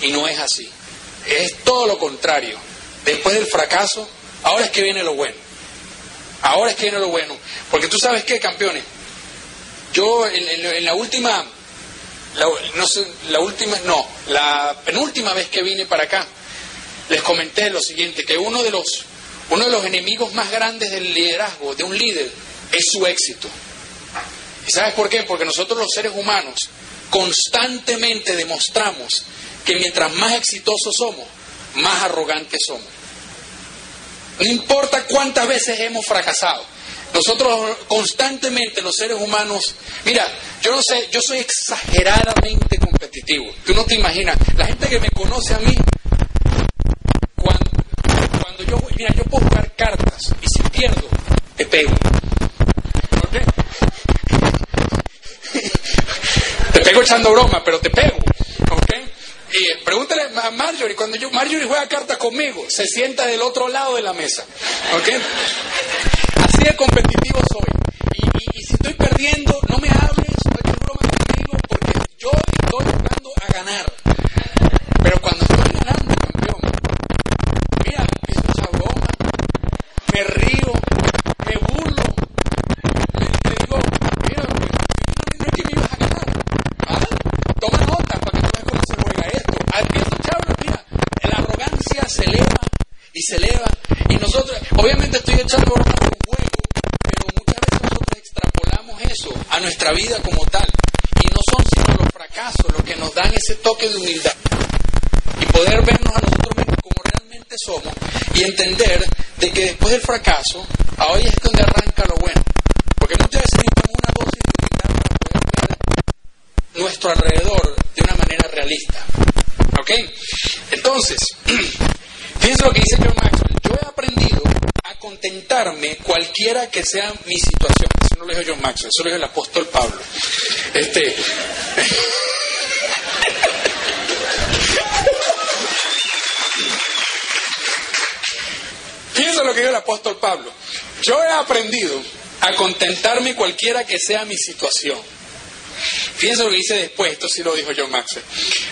Y no es así. Es todo lo contrario. Después del fracaso, ahora es que viene lo bueno. Ahora es que viene lo bueno. Porque tú sabes qué, campeones. Yo en la última la, no sé, la última, no, la penúltima vez que vine para acá, les comenté lo siguiente, que uno de los, uno de los enemigos más grandes del liderazgo, de un líder, es su éxito. ¿Y sabes por qué? Porque nosotros los seres humanos constantemente demostramos que mientras más exitosos somos, más arrogantes somos. No importa cuántas veces hemos fracasado, nosotros constantemente, los seres humanos, mira, yo no sé, yo soy exageradamente competitivo. Tú no te imaginas, la gente que me conoce a mí, cuando, yo, mira, yo puedo jugar cartas y si pierdo, te pego. ¿Ok? te pego echando broma, pero te pego. ¿Ok? Y pregúntale a Marjorie, cuando yo, Marjorie juega cartas conmigo, se sienta del otro lado de la mesa. ¿Ok? Así de competitivo soy. Y, si estoy perdiendo, no me hables, no eches broma conmigo, porque yo estoy jugando a ganar. Pero cuando estoy ganando, campeón, mira, empiezo esa broma, me río, me burlo, le, digo, mira, no es que me ibas a ganar, ¿vale? Toma nota para que tú veas cómo se juega esto. Ah, empiezo a echar, mira, la arrogancia se eleva y se eleva. Y nosotros, obviamente estoy echando broma a nuestra vida como tal. Y no son sino los fracasos los que nos dan ese toque de humildad. Y poder vernos a nosotros mismos como realmente somos y entender de que después del fracaso, ahí es donde arranca lo bueno. Porque muchas veces necesitamos una dosis de para poder ver nuestro alrededor de una manera realista. ¿Ok? Entonces, *clears throat* Fíjense lo que dice John Maxwell. Yo he aprendido a contentarme cualquiera que sea mi situación. Eso no lo dijo John Maxwell, eso lo dijo el apóstol Pablo. Este. *laughs* Fíjense lo que dijo el apóstol Pablo. Yo he aprendido a contentarme cualquiera que sea mi situación. Fíjense lo que dice después, esto sí lo dijo John Maxwell.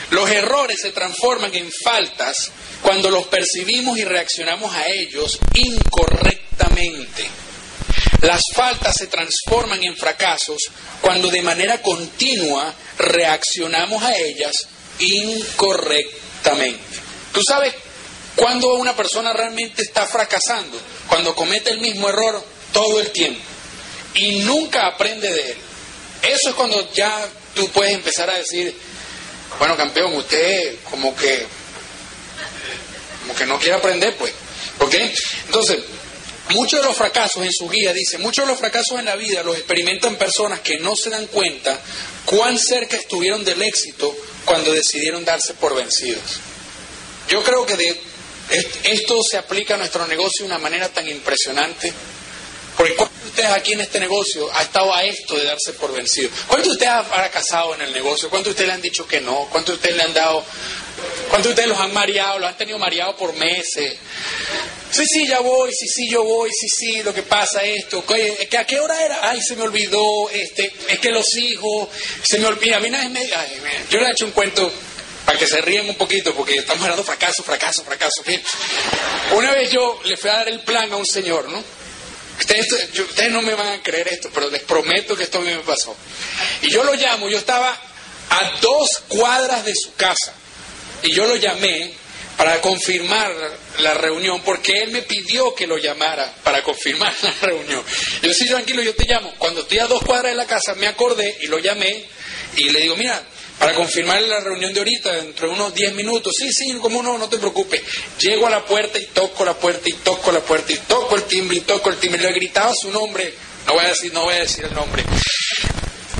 Los errores se transforman en faltas cuando los percibimos y reaccionamos a ellos incorrectamente. Las faltas se transforman en fracasos cuando de manera continua reaccionamos a ellas incorrectamente. ¿Tú sabes cuándo una persona realmente está fracasando? Cuando comete el mismo error todo el tiempo y nunca aprende de él. Eso es cuando ya tú puedes empezar a decir, bueno, campeón, usted como que como que no quiere aprender, pues. ¿Ok? Entonces, Muchos de los fracasos en su guía, dice, muchos de los fracasos en la vida los experimentan personas que no se dan cuenta cuán cerca estuvieron del éxito cuando decidieron darse por vencidos. Yo creo que de, esto se aplica a nuestro negocio de una manera tan impresionante. Porque ¿cuántos de ustedes aquí en este negocio ha estado a esto de darse por vencido? ¿Cuántos de ustedes han fracasado en el negocio? ¿Cuántos de ustedes le han dicho que no? ¿Cuántos de ustedes le han dado... ¿Cuántos de ustedes los han mareado? ¿Los han tenido mareado por meses? Sí, sí, ya voy, sí, sí, yo voy, sí, sí, lo que pasa esto. ¿Que ¿A qué hora era? Ay, se me olvidó, este, es que los hijos, se me olvida. A mí nadie me... yo le he hecho un cuento para que se rían un poquito, porque estamos hablando fracaso, fracaso, fracaso. Una vez yo le fui a dar el plan a un señor, ¿no? Ustedes, ustedes no me van a creer esto, pero les prometo que esto a mí me pasó. Y yo lo llamo, yo estaba a dos cuadras de su casa. Y yo lo llamé para confirmar la reunión, porque él me pidió que lo llamara para confirmar *laughs* la reunión. Yo sí, tranquilo, yo te llamo. Cuando estoy a dos cuadras de la casa, me acordé y lo llamé y le digo, mira, para confirmar la reunión de ahorita, dentro de unos 10 minutos, sí, sí, como no, no te preocupes. Llego a la puerta y toco la puerta y toco la puerta y toco el timbre y toco el timbre. Le gritaba su nombre, no voy a decir, no voy a decir el nombre.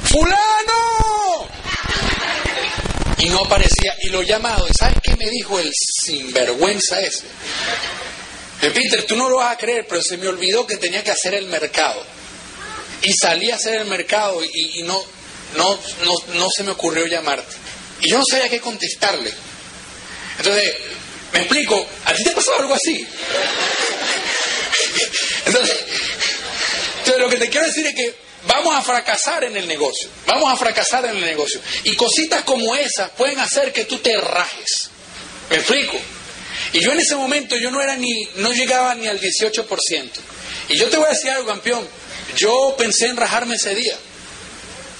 ¡Fulano! Y no aparecía. Y lo llamado, ¿y sabes qué me dijo el sinvergüenza ese? Peter, tú no lo vas a creer, pero se me olvidó que tenía que hacer el mercado. Y salí a hacer el mercado y, no, no, no, no se me ocurrió llamarte. Y yo no sabía qué contestarle. Entonces, me explico, ¿a ti te pasó algo así? *laughs* Entonces, entonces, lo que te quiero decir es que vamos a fracasar en el negocio, vamos a fracasar en el negocio. Y cositas como esas pueden hacer que tú te rajes. ¿Me explico? Y yo en ese momento yo no era ni, no llegaba ni al 18%. Y yo te voy a decir algo, campeón. Yo pensé en rajarme ese día.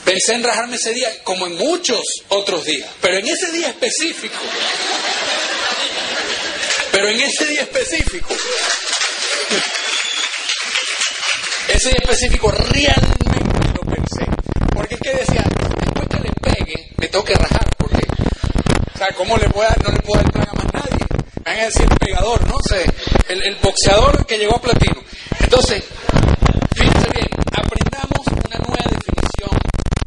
Pensé en rajarme ese día, como en muchos otros días. Pero en ese día específico. Pero en ese día específico. Ese día específico realmente porque es que decía, después que le pegue, me tengo que rajar, porque, o sea, ¿cómo le puedo no le puedo dar plan a más nadie? Me van a decir pegador, ¿no? el, boxeador que llegó a platino. Entonces, fíjense bien, aprendamos una nueva definición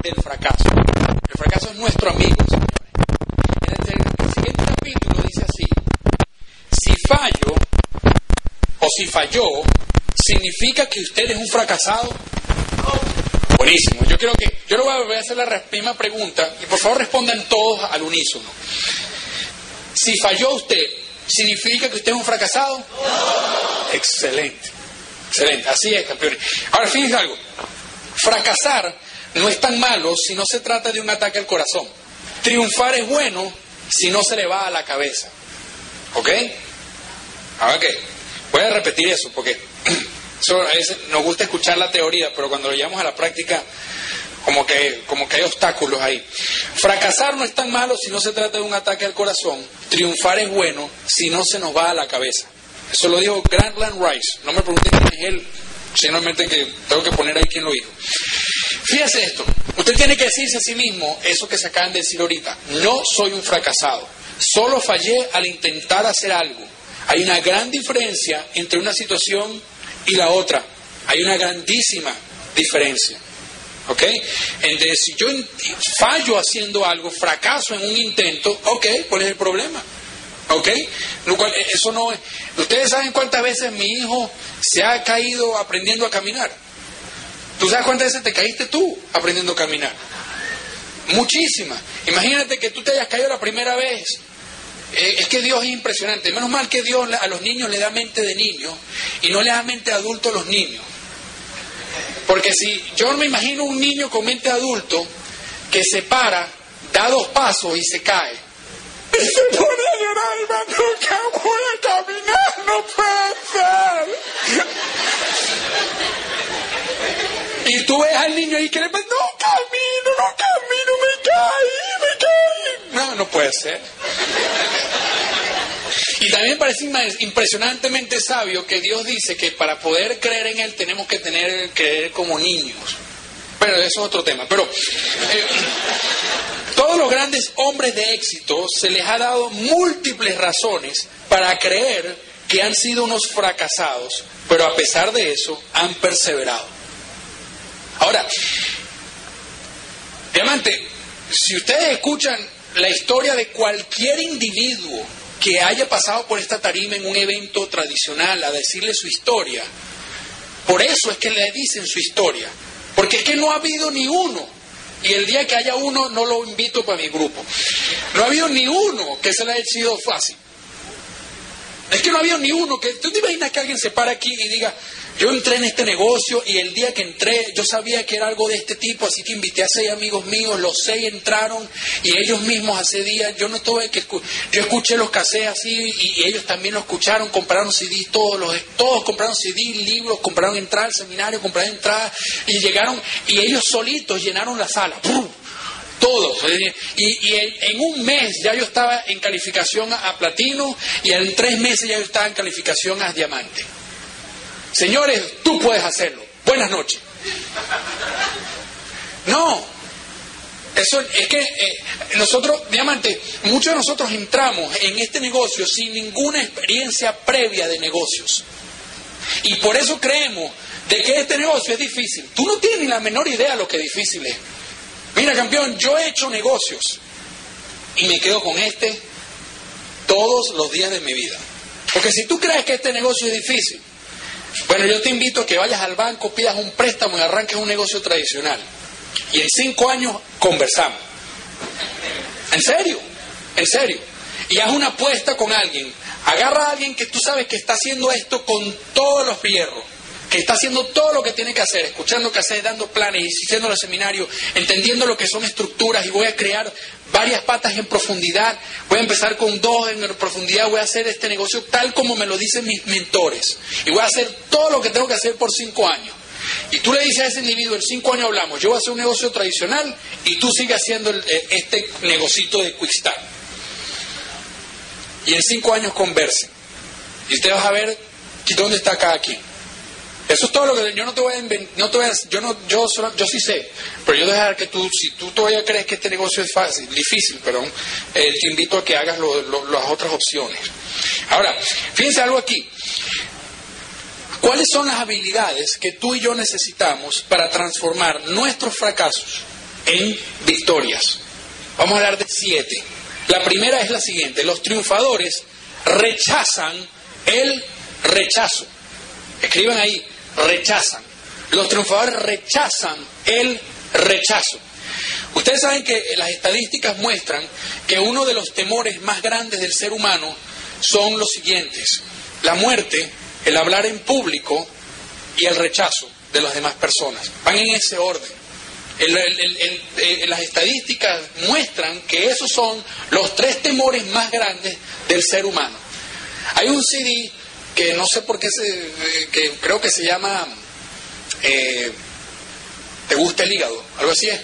del fracaso. El fracaso es nuestro amigo, el siguiente capítulo dice así, si fallo, o si falló, ¿significa que usted es un fracasado? Buenísimo. Yo creo que, yo le voy a hacer la misma pregunta y por favor respondan todos al unísono. Si falló usted, ¿significa que usted es un fracasado? Excelente. Excelente. Así es, campeones. Ahora, fíjense algo. Fracasar no es tan malo si no se trata de un ataque al corazón. Triunfar es bueno si no se le va a la cabeza. ¿Ok? Ahora qué. Voy a repetir eso porque nos gusta escuchar la teoría, pero cuando lo llevamos a la práctica, como que, como que hay obstáculos ahí. Fracasar no es tan malo si no se trata de un ataque al corazón. Triunfar es bueno si no se nos va a la cabeza. Eso lo dijo Grantland Rice. No me pregunten quién es él, simplemente que tengo que poner ahí quién lo dijo. Fíjese esto. Usted tiene que decirse a sí mismo eso que se acaban de decir ahorita. No soy un fracasado. Solo fallé al intentar hacer algo. Hay una gran diferencia entre una situación y la otra. Hay una grandísima diferencia. ¿Ok? Entonces, si yo fallo haciendo algo, fracaso en un intento, ok, ¿cuál es el problema? ¿Ok? Eso no es. Ustedes saben cuántas veces mi hijo se ha caído aprendiendo a caminar. ¿Tú sabes cuántas veces te caíste tú aprendiendo a caminar? Muchísimas. Imagínate que tú te hayas caído la primera vez eh, es que Dios es impresionante. Menos mal que Dios a los niños le da mente de niño y no le da mente de adulto a los niños. Porque si yo me imagino un niño con mente adulto que se para, da dos pasos y se cae. Y se pone a llorar nunca voy caminar, no puede ser. Y tú ves al niño ahí que le no camino, no camino, me caí, me caí. No, no puede ser. Y también parece impresionantemente sabio que Dios dice que para poder creer en Él tenemos que tener creer como niños. Pero eso es otro tema. Pero eh, todos los grandes hombres de éxito se les ha dado múltiples razones para creer que han sido unos fracasados, pero a pesar de eso han perseverado. Ahora, diamante, si ustedes escuchan la historia de cualquier individuo que haya pasado por esta tarima en un evento tradicional a decirle su historia, por eso es que le dicen su historia, porque es que no ha habido ni uno, y el día que haya uno no lo invito para mi grupo, no ha habido ni uno que se le haya sido fácil. Es que no ha habido ni uno que... ¿Tú te imaginas que alguien se para aquí y diga, yo entré en este negocio y el día que entré yo sabía que era algo de este tipo, así que invité a seis amigos míos, los seis entraron y ellos mismos hace días, yo no tuve que yo escuché los casés así y, ellos también lo escucharon, compraron CDs, todos, los, todos compraron CDs, libros, compraron entrada al seminario, compraron entrada y llegaron y ellos solitos llenaron la sala. todos. Y, en, un mes ya yo estaba en calificación a, platino y en tres meses ya yo estaba en calificación a diamante. Señores, tú puedes hacerlo. Buenas noches. No, eso es que eh, nosotros, diamante, muchos de nosotros entramos en este negocio sin ninguna experiencia previa de negocios. Y por eso creemos de que este negocio es difícil. Tú no tienes la menor idea de lo que difícil es. Mira, campeón, yo he hecho negocios y me quedo con este todos los días de mi vida. Porque si tú crees que este negocio es difícil, bueno, yo te invito a que vayas al banco, pidas un préstamo y arranques un negocio tradicional. Y en cinco años conversamos. ¿En serio? ¿En serio? Y haz una apuesta con alguien. Agarra a alguien que tú sabes que está haciendo esto con todos los fierros que está haciendo todo lo que tiene que hacer, escuchando que hace, dando planes, asistiendo los seminarios, entendiendo lo que son estructuras y voy a crear varias patas en profundidad, voy a empezar con dos en profundidad, voy a hacer este negocio tal como me lo dicen mis mentores y voy a hacer todo lo que tengo que hacer por cinco años. Y tú le dices a ese individuo, en cinco años hablamos, yo voy a hacer un negocio tradicional y tú sigues haciendo eh, este negocito de Quickstart. Y en cinco años conversen. Y usted va a ver dónde está cada quien. Eso es todo lo que yo no te voy a no te voy a, yo no yo yo sí sé, pero yo dejar que tú si tú todavía crees que este negocio es fácil, difícil, perdón, eh, te invito a que hagas las otras opciones. Ahora, fíjense algo aquí. ¿Cuáles son las habilidades que tú y yo necesitamos para transformar nuestros fracasos en victorias? Vamos a hablar de siete. La primera es la siguiente: los triunfadores rechazan el rechazo. Escriban ahí, rechazan. Los triunfadores rechazan el rechazo. Ustedes saben que las estadísticas muestran que uno de los temores más grandes del ser humano son los siguientes. La muerte, el hablar en público y el rechazo de las demás personas. Van en ese orden. Eh, las estadísticas muestran que esos son los tres temores más grandes del ser humano. Hay un CD que no sé por qué se, eh, que creo que se llama eh, ¿Te gusta el hígado? Algo así es.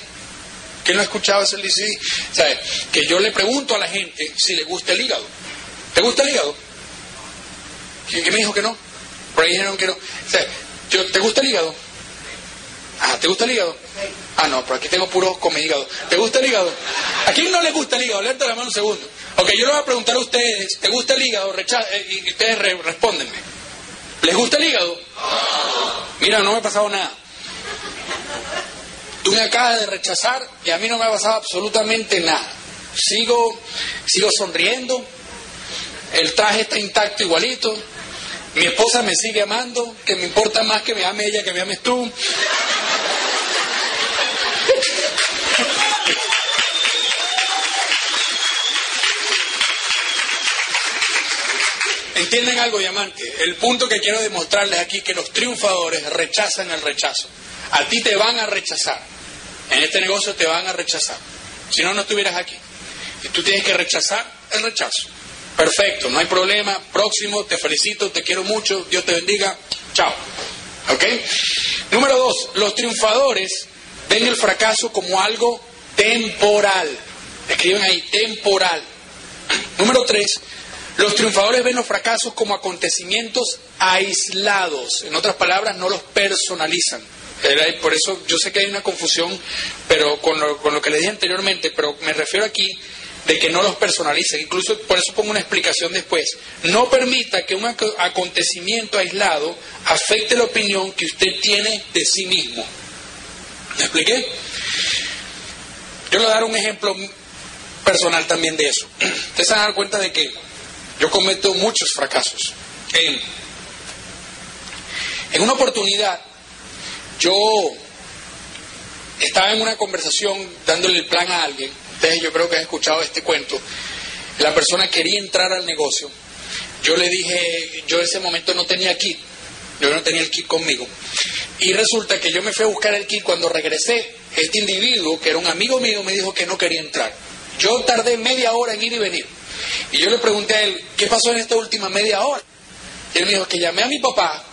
¿Quién no ha escuchado ese? ¿Sabe? Que yo le pregunto a la gente si le gusta el hígado. ¿Te gusta el hígado? ¿Quién me dijo que no? Por ahí dijeron que no. yo, ¿Te gusta el hígado? Ah, ¿te gusta el hígado? Ah, no, pero aquí tengo puro come hígado. ¿Te gusta el hígado? ¿A quién no le gusta el hígado? Levanta la mano un segundo. Ok, yo le voy a preguntar a ustedes, ¿te gusta el hígado? Eh, y ustedes respóndenme. ¿Les gusta el hígado? Mira, no me ha pasado nada. Tú me acabas de rechazar y a mí no me ha pasado absolutamente nada. Sigo, sigo sonriendo, el traje está intacto igualito, mi esposa me sigue amando, que me importa más que me ame ella que me ames tú. Entienden algo, diamante. El punto que quiero demostrarles aquí es que los triunfadores rechazan el rechazo. A ti te van a rechazar. En este negocio te van a rechazar. Si no, no estuvieras aquí. Y tú tienes que rechazar el rechazo. Perfecto, no hay problema. Próximo, te felicito, te quiero mucho. Dios te bendiga. Chao. ¿Ok? Número dos, los triunfadores ven el fracaso como algo temporal. Escriben ahí, temporal. Número tres, los triunfadores ven los fracasos como acontecimientos aislados. En otras palabras, no los personalizan. Por eso yo sé que hay una confusión pero con lo, con lo que les dije anteriormente, pero me refiero aquí de que no los personalicen. Incluso por eso pongo una explicación después. No permita que un acontecimiento aislado afecte la opinión que usted tiene de sí mismo. ¿Me expliqué? Yo le voy a dar un ejemplo personal también de eso. *clears throat* Ustedes se van a dar cuenta de que yo cometo muchos fracasos. En, en una oportunidad, yo estaba en una conversación dándole el plan a alguien. Ustedes yo creo que han escuchado este cuento. La persona quería entrar al negocio. Yo le dije, yo en ese momento no tenía kit. Yo no tenía el kit conmigo. Y resulta que yo me fui a buscar el kit cuando regresé. Este individuo, que era un amigo mío, me dijo que no quería entrar. Yo tardé media hora en ir y venir. Y yo le pregunté a él, ¿qué pasó en esta última media hora? Y él me dijo que llamé a mi papá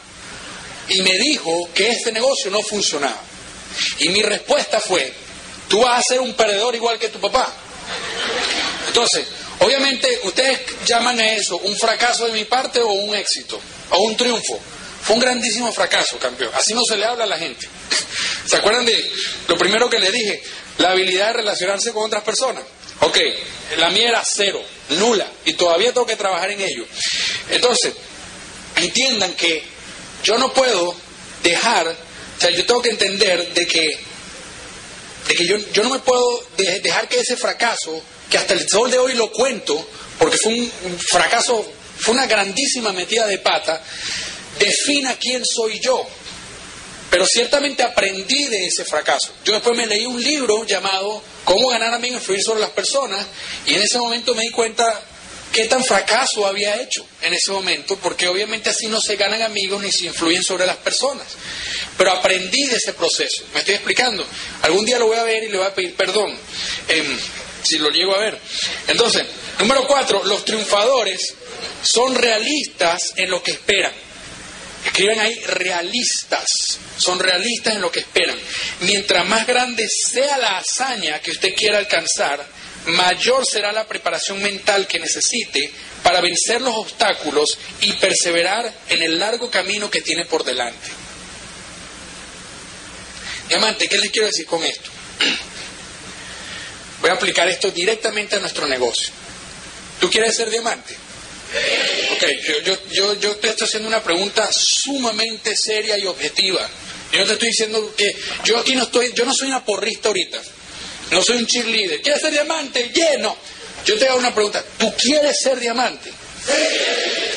y me dijo que este negocio no funcionaba. Y mi respuesta fue, tú vas a ser un perdedor igual que tu papá. Entonces, obviamente ustedes llaman a eso un fracaso de mi parte o un éxito, o un triunfo. Fue un grandísimo fracaso, campeón. Así no se le habla a la gente. *laughs* ¿Se acuerdan de lo primero que le dije? La habilidad de relacionarse con otras personas. Ok, la mía era cero, nula, y todavía tengo que trabajar en ello. Entonces, entiendan que yo no puedo dejar, o sea, yo tengo que entender de que, de que yo, yo no me puedo dejar que ese fracaso, que hasta el sol de hoy lo cuento, porque fue un fracaso, fue una grandísima metida de pata, defina quién soy yo. Pero ciertamente aprendí de ese fracaso. Yo después me leí un libro llamado Cómo ganar a mí influir sobre las personas y en ese momento me di cuenta qué tan fracaso había hecho en ese momento, porque obviamente así no se ganan amigos ni se influyen sobre las personas. Pero aprendí de ese proceso. Me estoy explicando. Algún día lo voy a ver y le voy a pedir perdón, em, si lo llego a ver. Entonces, número cuatro, los triunfadores son realistas en lo que esperan. Escriben ahí realistas, son realistas en lo que esperan. Mientras más grande sea la hazaña que usted quiera alcanzar, mayor será la preparación mental que necesite para vencer los obstáculos y perseverar en el largo camino que tiene por delante. Diamante, ¿qué les quiero decir con esto? *clears throat* Voy a aplicar esto directamente a nuestro negocio. ¿Tú quieres ser diamante? Ok, yo, yo, yo, te estoy haciendo una pregunta sumamente seria y objetiva. Yo no te estoy diciendo que yo aquí no estoy, yo no soy una porrista ahorita, no soy un cheerleader. ¿Quieres ser diamante? Lleno. Yo te hago una pregunta, ¿tú quieres ser diamante?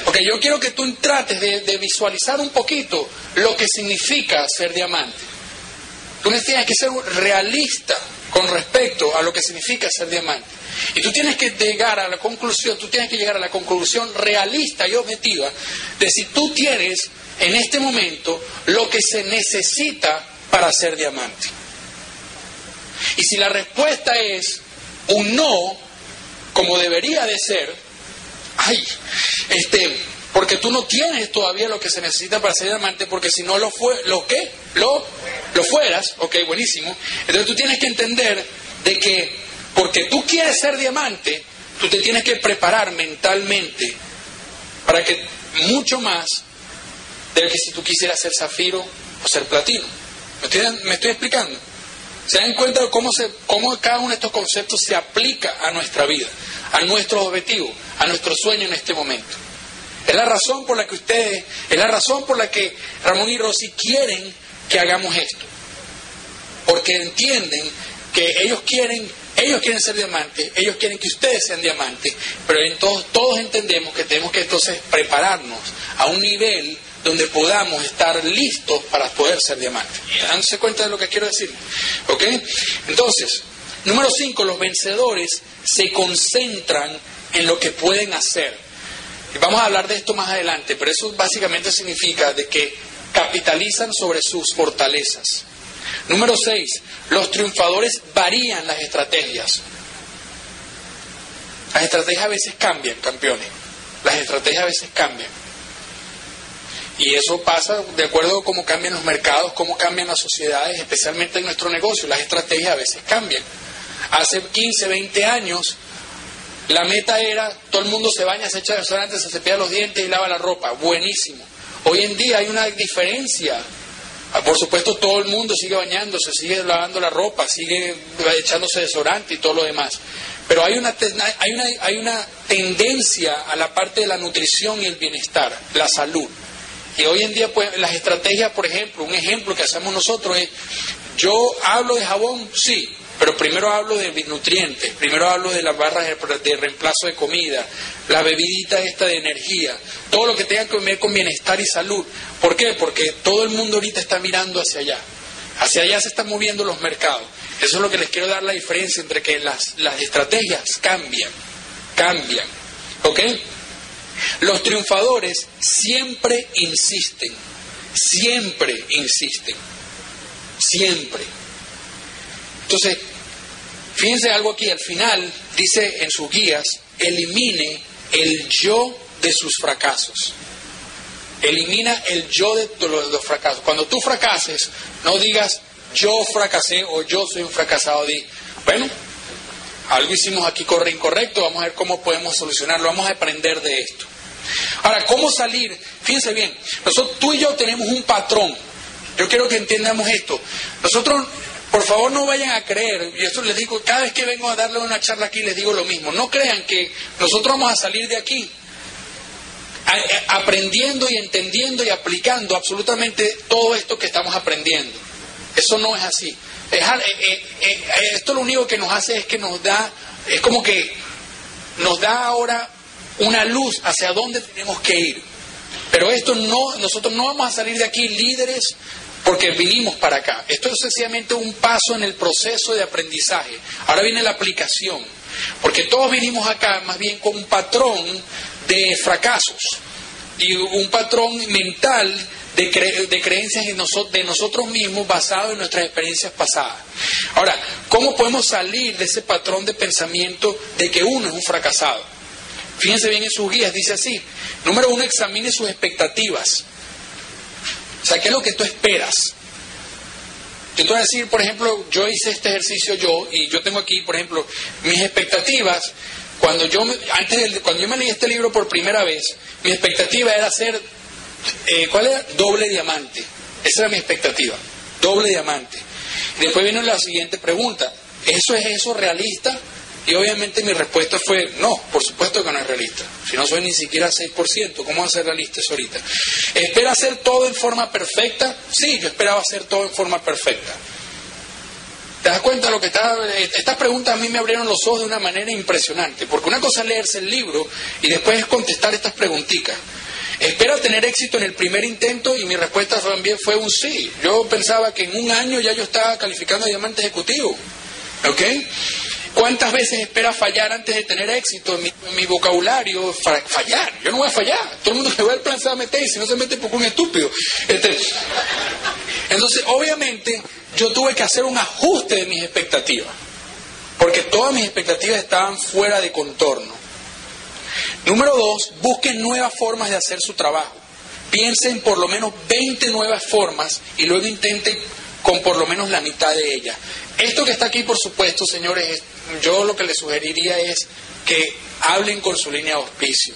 Ok, yo quiero que tú trates de, de visualizar un poquito lo que significa ser diamante. Tú tienes que ser realista con respecto a lo que significa ser diamante. Y tú tienes que llegar a la conclusión, tú tienes que llegar a la conclusión realista y objetiva de si tú tienes en este momento lo que se necesita para ser diamante. Y si la respuesta es un no, como debería de ser, ay, este, porque tú no tienes todavía lo que se necesita para ser diamante, porque si no lo fue, ¿lo qué? Lo, lo fueras, ok, buenísimo. Entonces tú tienes que entender de que porque tú quieres ser diamante, tú te tienes que preparar mentalmente para que mucho más de que si tú quisieras ser zafiro o ser platino. ¿Me estoy, explicando? ¿Se dan cuenta de cómo, se, cómo cada uno de estos conceptos se aplica a nuestra vida, a nuestros objetivos, a nuestro sueño en este momento? Es la razón por la que ustedes, es la razón por la que Ramón y Rosy quieren que hagamos esto. Porque entienden que ellos quieren ellos quieren ser diamantes, ellos quieren que ustedes sean diamantes, pero todos, todos entendemos que tenemos que entonces prepararnos a un nivel donde podamos estar listos para poder ser diamantes. Dándose cuenta de lo que quiero decir. ¿Ok? Entonces, número cinco, los vencedores se concentran en lo que pueden hacer. Y vamos a hablar de esto más adelante, pero eso básicamente significa de que capitalizan sobre sus fortalezas. Número 6. Los triunfadores varían las estrategias. Las estrategias a veces cambian, campeones. Las estrategias a veces cambian. Y eso pasa de acuerdo a cómo cambian los mercados, cómo cambian las sociedades, especialmente en nuestro negocio. Las estrategias a veces cambian. Hace 15, 20 años, la meta era, todo el mundo se baña, se echa restaurante, se cepilla los dientes y lava la ropa. Buenísimo. Hoy en día hay una diferencia. Ah, por supuesto, todo el mundo sigue bañándose, sigue lavando la ropa, sigue echándose desodorante y todo lo demás. Pero hay una, hay, una, hay una tendencia a la parte de la nutrición y el bienestar, la salud. Y hoy en día, pues, las estrategias, por ejemplo, un ejemplo que hacemos nosotros es, yo hablo de jabón, sí, pero primero hablo de nutrientes, primero hablo de las barras de, reemplazo de comida, la bebidita esta de energía, todo lo que tenga que ver con bienestar y salud. ¿Por qué? Porque todo el mundo ahorita está mirando hacia allá. Hacia allá se están moviendo los mercados. Eso es lo que les quiero dar la diferencia entre que las, las estrategias cambian, cambian. ¿Ok? Los triunfadores siempre insisten, siempre insisten, siempre. Entonces, fíjense algo aquí, al final dice en sus guías, elimine el yo de sus fracasos. Elimina el yo de los, fracasos. Cuando tú fracases, no digas yo fracasé o yo soy un fracasado. Di, bueno, algo hicimos aquí corre incorrecto, vamos a ver cómo podemos solucionarlo, vamos a aprender de esto. Ahora, ¿cómo salir? Fíjense bien, nosotros, tú y yo tenemos un patrón. Yo quiero que entendamos esto. Nosotros, por favor, no vayan a creer, y esto les digo, cada vez que vengo a darle una charla aquí les digo lo mismo, no crean que nosotros vamos a salir de aquí aprendiendo y entendiendo y aplicando absolutamente todo esto que estamos aprendiendo. Eso no es así. Eh, eh, eh, esto lo único que nos hace es que nos da, es como que nos da ahora una luz hacia dónde tenemos que ir. Pero esto no, nosotros no vamos a salir de aquí líderes porque vinimos para acá. Esto es sencillamente un paso en el proceso de aprendizaje. Ahora viene la aplicación, porque todos vinimos acá más bien con un patrón de fracasos y un patrón mental de, de creencias de, de nosotros mismos basado en nuestras experiencias pasadas. Ahora, ¿cómo podemos salir de ese patrón de pensamiento de que uno es un fracasado? Fíjense bien en sus guías, dice así. Número uno, examine sus expectativas. O sea, ¿qué es lo que tú esperas? Yo te voy a decir, por ejemplo, yo hice este ejercicio yo y yo tengo aquí, por ejemplo, mis expectativas. Cuando yo, antes cuando yo me leí este libro por primera vez, mi expectativa era ser, eh, ¿cuál era? Doble diamante. Esa era mi expectativa, doble diamante. Después vino la siguiente pregunta, ¿eso es eso realista? Y obviamente mi respuesta fue, no, por supuesto que no es realista. Si no soy ni siquiera 6%, ¿cómo va a ser realista eso ahorita? ¿Espera hacer todo en forma perfecta? Sí, yo esperaba hacer todo en forma perfecta. ¿Te das cuenta de lo que está? Estas preguntas a mí me abrieron los ojos de una manera impresionante, porque una cosa es leerse el libro y después es contestar estas preguntitas. ¿Espera tener éxito en el primer intento? Y mi respuesta también fue un sí. Yo pensaba que en un año ya yo estaba calificando a diamante ejecutivo. ¿Ok? ¿Cuántas veces espera fallar antes de tener éxito? En mi, vocabulario, fallar. Yo no voy a fallar. Todo el mundo que va al plan se va a meter y si no se mete, porque un estúpido. Este, entonces, obviamente, yo tuve que hacer un ajuste de mis expectativas. Porque todas mis expectativas estaban fuera de contorno. Número dos, busquen nuevas formas de hacer su trabajo. Piensen por lo menos 20 nuevas formas y luego intenten con por lo menos la mitad de ellas. Esto que está aquí, por supuesto, señores, yo lo que les sugeriría es que hablen con su línea de auspicio.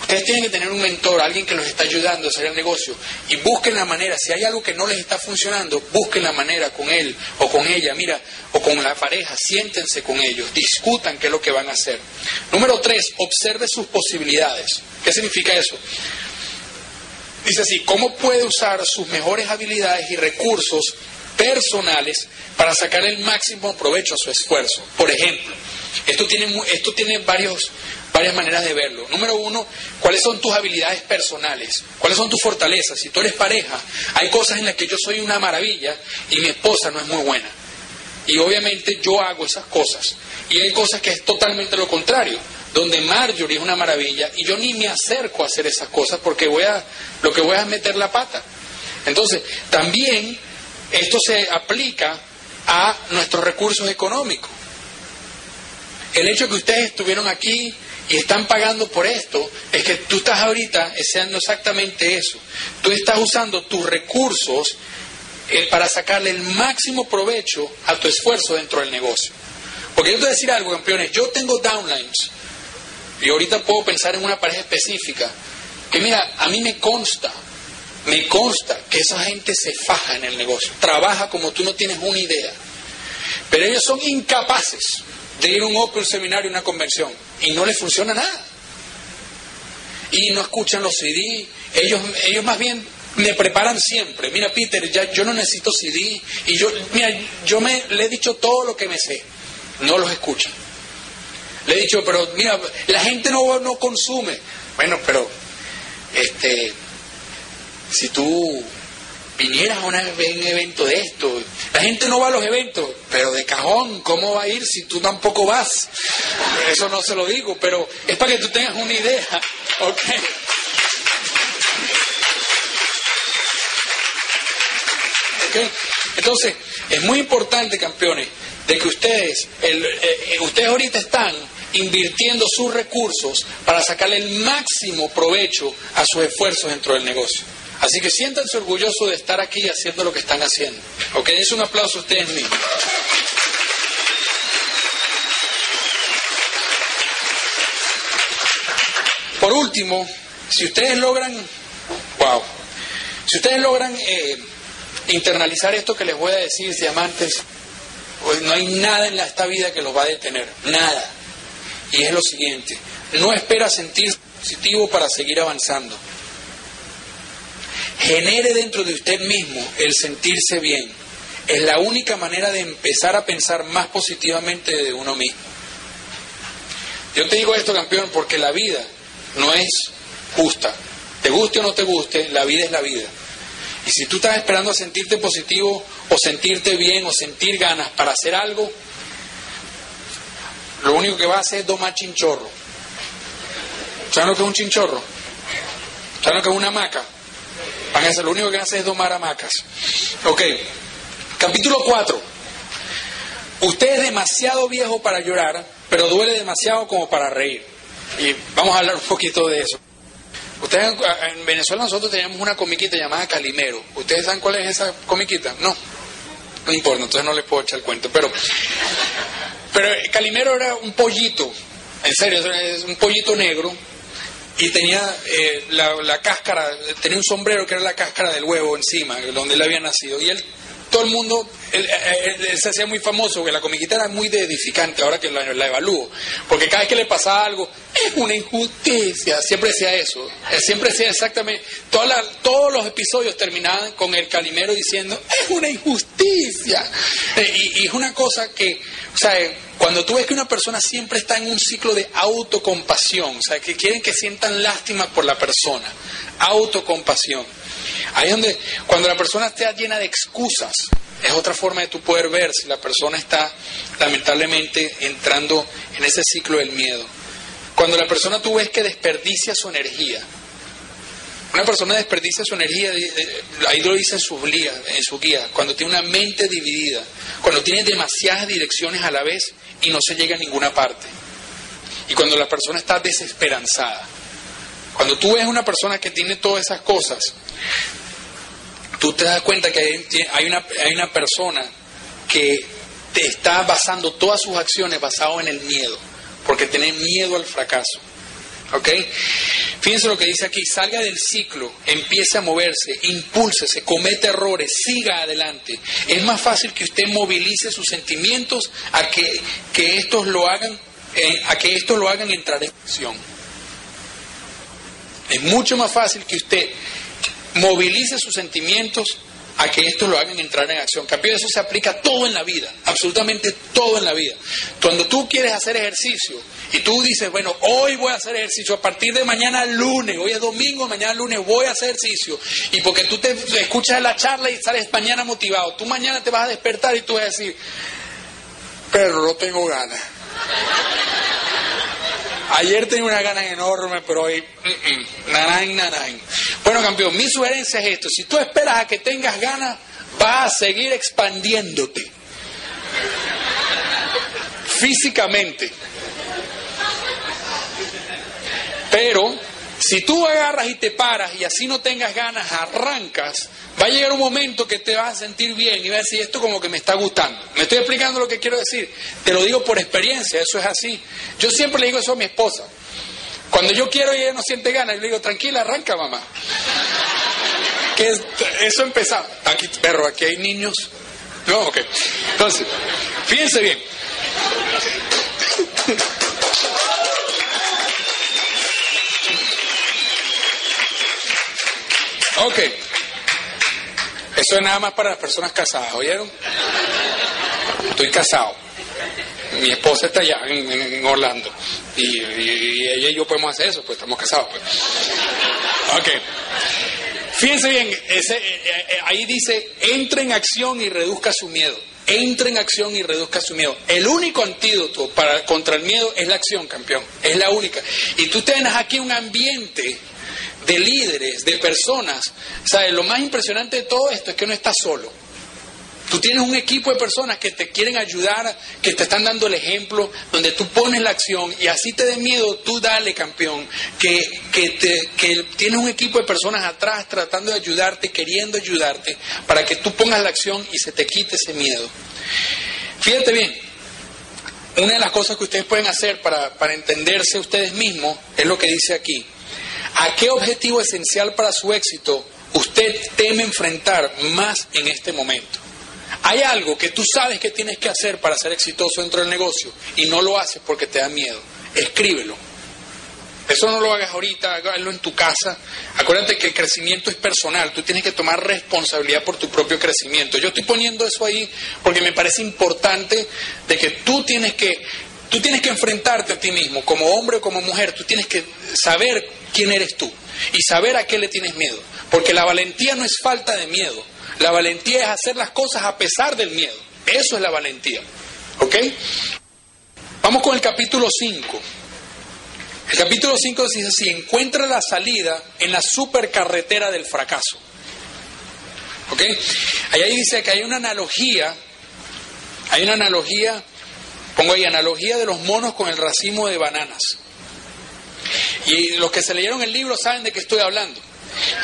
Ustedes tienen que tener un mentor, alguien que los está ayudando a hacer el negocio y busquen la manera, si hay algo que no les está funcionando, busquen la manera con él o con ella, mira, o con la pareja, siéntense con ellos, discutan qué es lo que van a hacer. Número tres, observe sus posibilidades. ¿Qué significa eso? Dice así, ¿cómo puede usar sus mejores habilidades y recursos personales para sacar el máximo provecho a su esfuerzo? Por ejemplo, esto tiene, esto tiene varios, varias maneras de verlo. Número uno, ¿cuáles son tus habilidades personales? ¿Cuáles son tus fortalezas? Si tú eres pareja, hay cosas en las que yo soy una maravilla y mi esposa no es muy buena. Y obviamente yo hago esas cosas. Y hay cosas que es totalmente lo contrario donde Marjorie es una maravilla y yo ni me acerco a hacer esas cosas porque voy a, lo que voy a es meter la pata. Entonces, también esto se aplica a nuestros recursos económicos. El hecho que ustedes estuvieron aquí y están pagando por esto es que tú estás ahorita haciendo exactamente eso. Tú estás usando tus recursos eh, para sacarle el máximo provecho a tu esfuerzo dentro del negocio. Porque yo te voy a decir algo, campeones, yo tengo downlines y ahorita puedo pensar en una pareja específica que mira, a mí me consta, me consta que esa gente se faja en el negocio, trabaja como tú no tienes una idea, pero ellos son incapaces de ir a un Open seminario, una convención, y no les funciona nada. Y no escuchan los CD, ellos, ellos más bien me preparan siempre. Mira, Peter, ya yo no necesito CD, y yo, mira, yo me, le he dicho todo lo que me sé, no los escuchan. Le he dicho, pero mira, la gente no, no consume. Bueno, pero, este, si tú vinieras a un evento de esto. La gente no va a los eventos, pero de cajón, ¿cómo va a ir si tú tampoco vas? Eso no se lo digo, pero es para que tú tengas una idea, *laughs* ¿ok? Entonces, es muy importante, campeones, de que ustedes, el, eh, eh, ustedes ahorita están invirtiendo sus recursos para sacarle el máximo provecho a sus esfuerzos dentro del negocio. Así que siéntanse orgullosos de estar aquí haciendo lo que están haciendo. Ok, es un aplauso a ustedes mismos. Por último, si ustedes logran, wow, si ustedes logran eh, internalizar esto que les voy a decir, diamantes, pues no hay nada en esta vida que los va a detener, nada. Y es lo siguiente, no espera sentirse positivo para seguir avanzando genere dentro de usted mismo el sentirse bien. Es la única manera de empezar a pensar más positivamente de uno mismo. Yo te digo esto, campeón, porque la vida no es justa. Te guste o no te guste, la vida es la vida. Y si tú estás esperando a sentirte positivo o sentirte bien o sentir ganas para hacer algo, lo único que va a hacer es domar chinchorro. ¿Saben lo que es un chinchorro? ¿Saben lo que es una hamaca? Háganse, lo único que hace es domar hamacas. Ok, capítulo 4. Usted es demasiado viejo para llorar, pero duele demasiado como para reír. Y vamos a hablar un poquito de eso. Ustedes en Venezuela nosotros teníamos una comiquita llamada Calimero. ¿Ustedes saben cuál es esa comiquita? No. No importa, entonces no les puedo echar el cuento. Pero, pero Calimero era un pollito, en serio, es un pollito negro y tenía eh, la, cáscara, tenía un sombrero que era la cáscara del huevo encima, donde él había nacido. Y él, todo el mundo, él, se hacía muy famoso, que la comiquita era muy de edificante, ahora que la, la, evalúo. Porque cada vez que le pasaba algo, es una injusticia, siempre decía eso. Siempre decía exactamente, todos los episodios terminaban con el calimero diciendo, es una injusticia. Eh, y, es una cosa que, o sea, cuando tú ves que una persona siempre está en un ciclo de autocompasión, o sea, que quieren que sientan lástima por la persona, autocompasión. Ahí donde, cuando la persona está llena de excusas, es otra forma de tú poder ver si la persona está lamentablemente entrando en ese ciclo del miedo. Cuando la persona tú ves que desperdicia su energía, una persona desperdicia su energía, ahí lo dice en su, guía, en su guía, cuando tiene una mente dividida, cuando tiene demasiadas direcciones a la vez y no se llega a ninguna parte. Y cuando la persona está desesperanzada. Cuando tú ves una persona que tiene todas esas cosas, tú te das cuenta que hay, una, hay una persona que te está basando todas sus acciones basado en el miedo, porque tiene miedo al fracaso. ¿Ok? Fíjense lo que dice aquí, salga del ciclo, empiece a moverse, impúlsese, comete errores, siga adelante. Es más fácil que usted movilice sus sentimientos a que, que estos lo hagan, eh, a que estos lo hagan entrar en acción. Es mucho más fácil que usted movilice sus sentimientos a que estos lo hagan entrar en acción. Capítulo eso se aplica todo en la vida, absolutamente todo en la vida. Cuando tú quieres hacer ejercicio y tú dices, bueno, hoy voy a hacer ejercicio, a partir de mañana lunes, hoy es domingo, mañana lunes voy a hacer ejercicio, y porque tú te escuchas la charla y sales mañana motivado, tú mañana te vas a despertar y tú vas a decir, pero no tengo ganas. Ayer tenía unas ganas enormes, pero hoy, mm, mm, Bueno, campeón, mi sugerencia es esto. Si tú esperas a que tengas ganas, vas a seguir expandiéndote. Físicamente. Pero si tú agarras y te paras y así no tengas ganas, arrancas, va a llegar un momento que te vas a sentir bien y vas a decir, esto como que me está gustando. Me estoy explicando lo que quiero decir. Te lo digo por experiencia, eso es así. Yo siempre le digo eso a mi esposa. Cuando yo quiero y ella no siente ganas, yo le digo, tranquila, arranca, mamá. Que eso empezó. Aquí, perro, aquí hay niños. No, ok. Entonces, fíjense bien. Ok. Eso es nada más para las personas casadas, ¿oyeron? Estoy casado. Mi esposa está allá en, Orlando. Y, ella y yo podemos hacer eso, pues estamos casados. Pues. Ok. Fíjense bien, ese, eh, eh, eh, ahí dice, entra en acción y reduzca su miedo. Entra en acción y reduzca su miedo. El único antídoto para, contra el miedo es la acción, campeón. Es la única. Y tú tienes aquí un ambiente de líderes, de personas. ¿Sabes? Lo más impresionante de todo esto es que no estás solo. Tú tienes un equipo de personas que te quieren ayudar, que te están dando el ejemplo, donde tú pones la acción y así te dé miedo, tú dale, campeón, que, que, te, que tienes un equipo de personas atrás tratando de ayudarte, queriendo ayudarte, para que tú pongas la acción y se te quite ese miedo. Fíjate bien, una de las cosas que ustedes pueden hacer para, para entenderse ustedes mismos es lo que dice aquí. ¿A qué objetivo esencial para su éxito usted teme enfrentar más en este momento? Hay algo que tú sabes que tienes que hacer para ser exitoso dentro del negocio y no lo haces porque te da miedo. Escríbelo. Eso no lo hagas ahorita, hágalo en tu casa. Acuérdate que el crecimiento es personal, tú tienes que tomar responsabilidad por tu propio crecimiento. Yo estoy poniendo eso ahí porque me parece importante de que tú tienes que Tú tienes que enfrentarte a ti mismo, como hombre o como mujer, tú tienes que saber quién eres tú y saber a qué le tienes miedo. Porque la valentía no es falta de miedo, la valentía es hacer las cosas a pesar del miedo. Eso es la valentía. ¿Ok? Vamos con el capítulo 5. El capítulo 5 dice así, encuentra la salida en la supercarretera del fracaso. ¿Ok? Ahí dice que hay una analogía, hay una analogía Pongo ahí analogía de los monos con el racimo de bananas. Y los que se leyeron el libro saben de qué estoy hablando.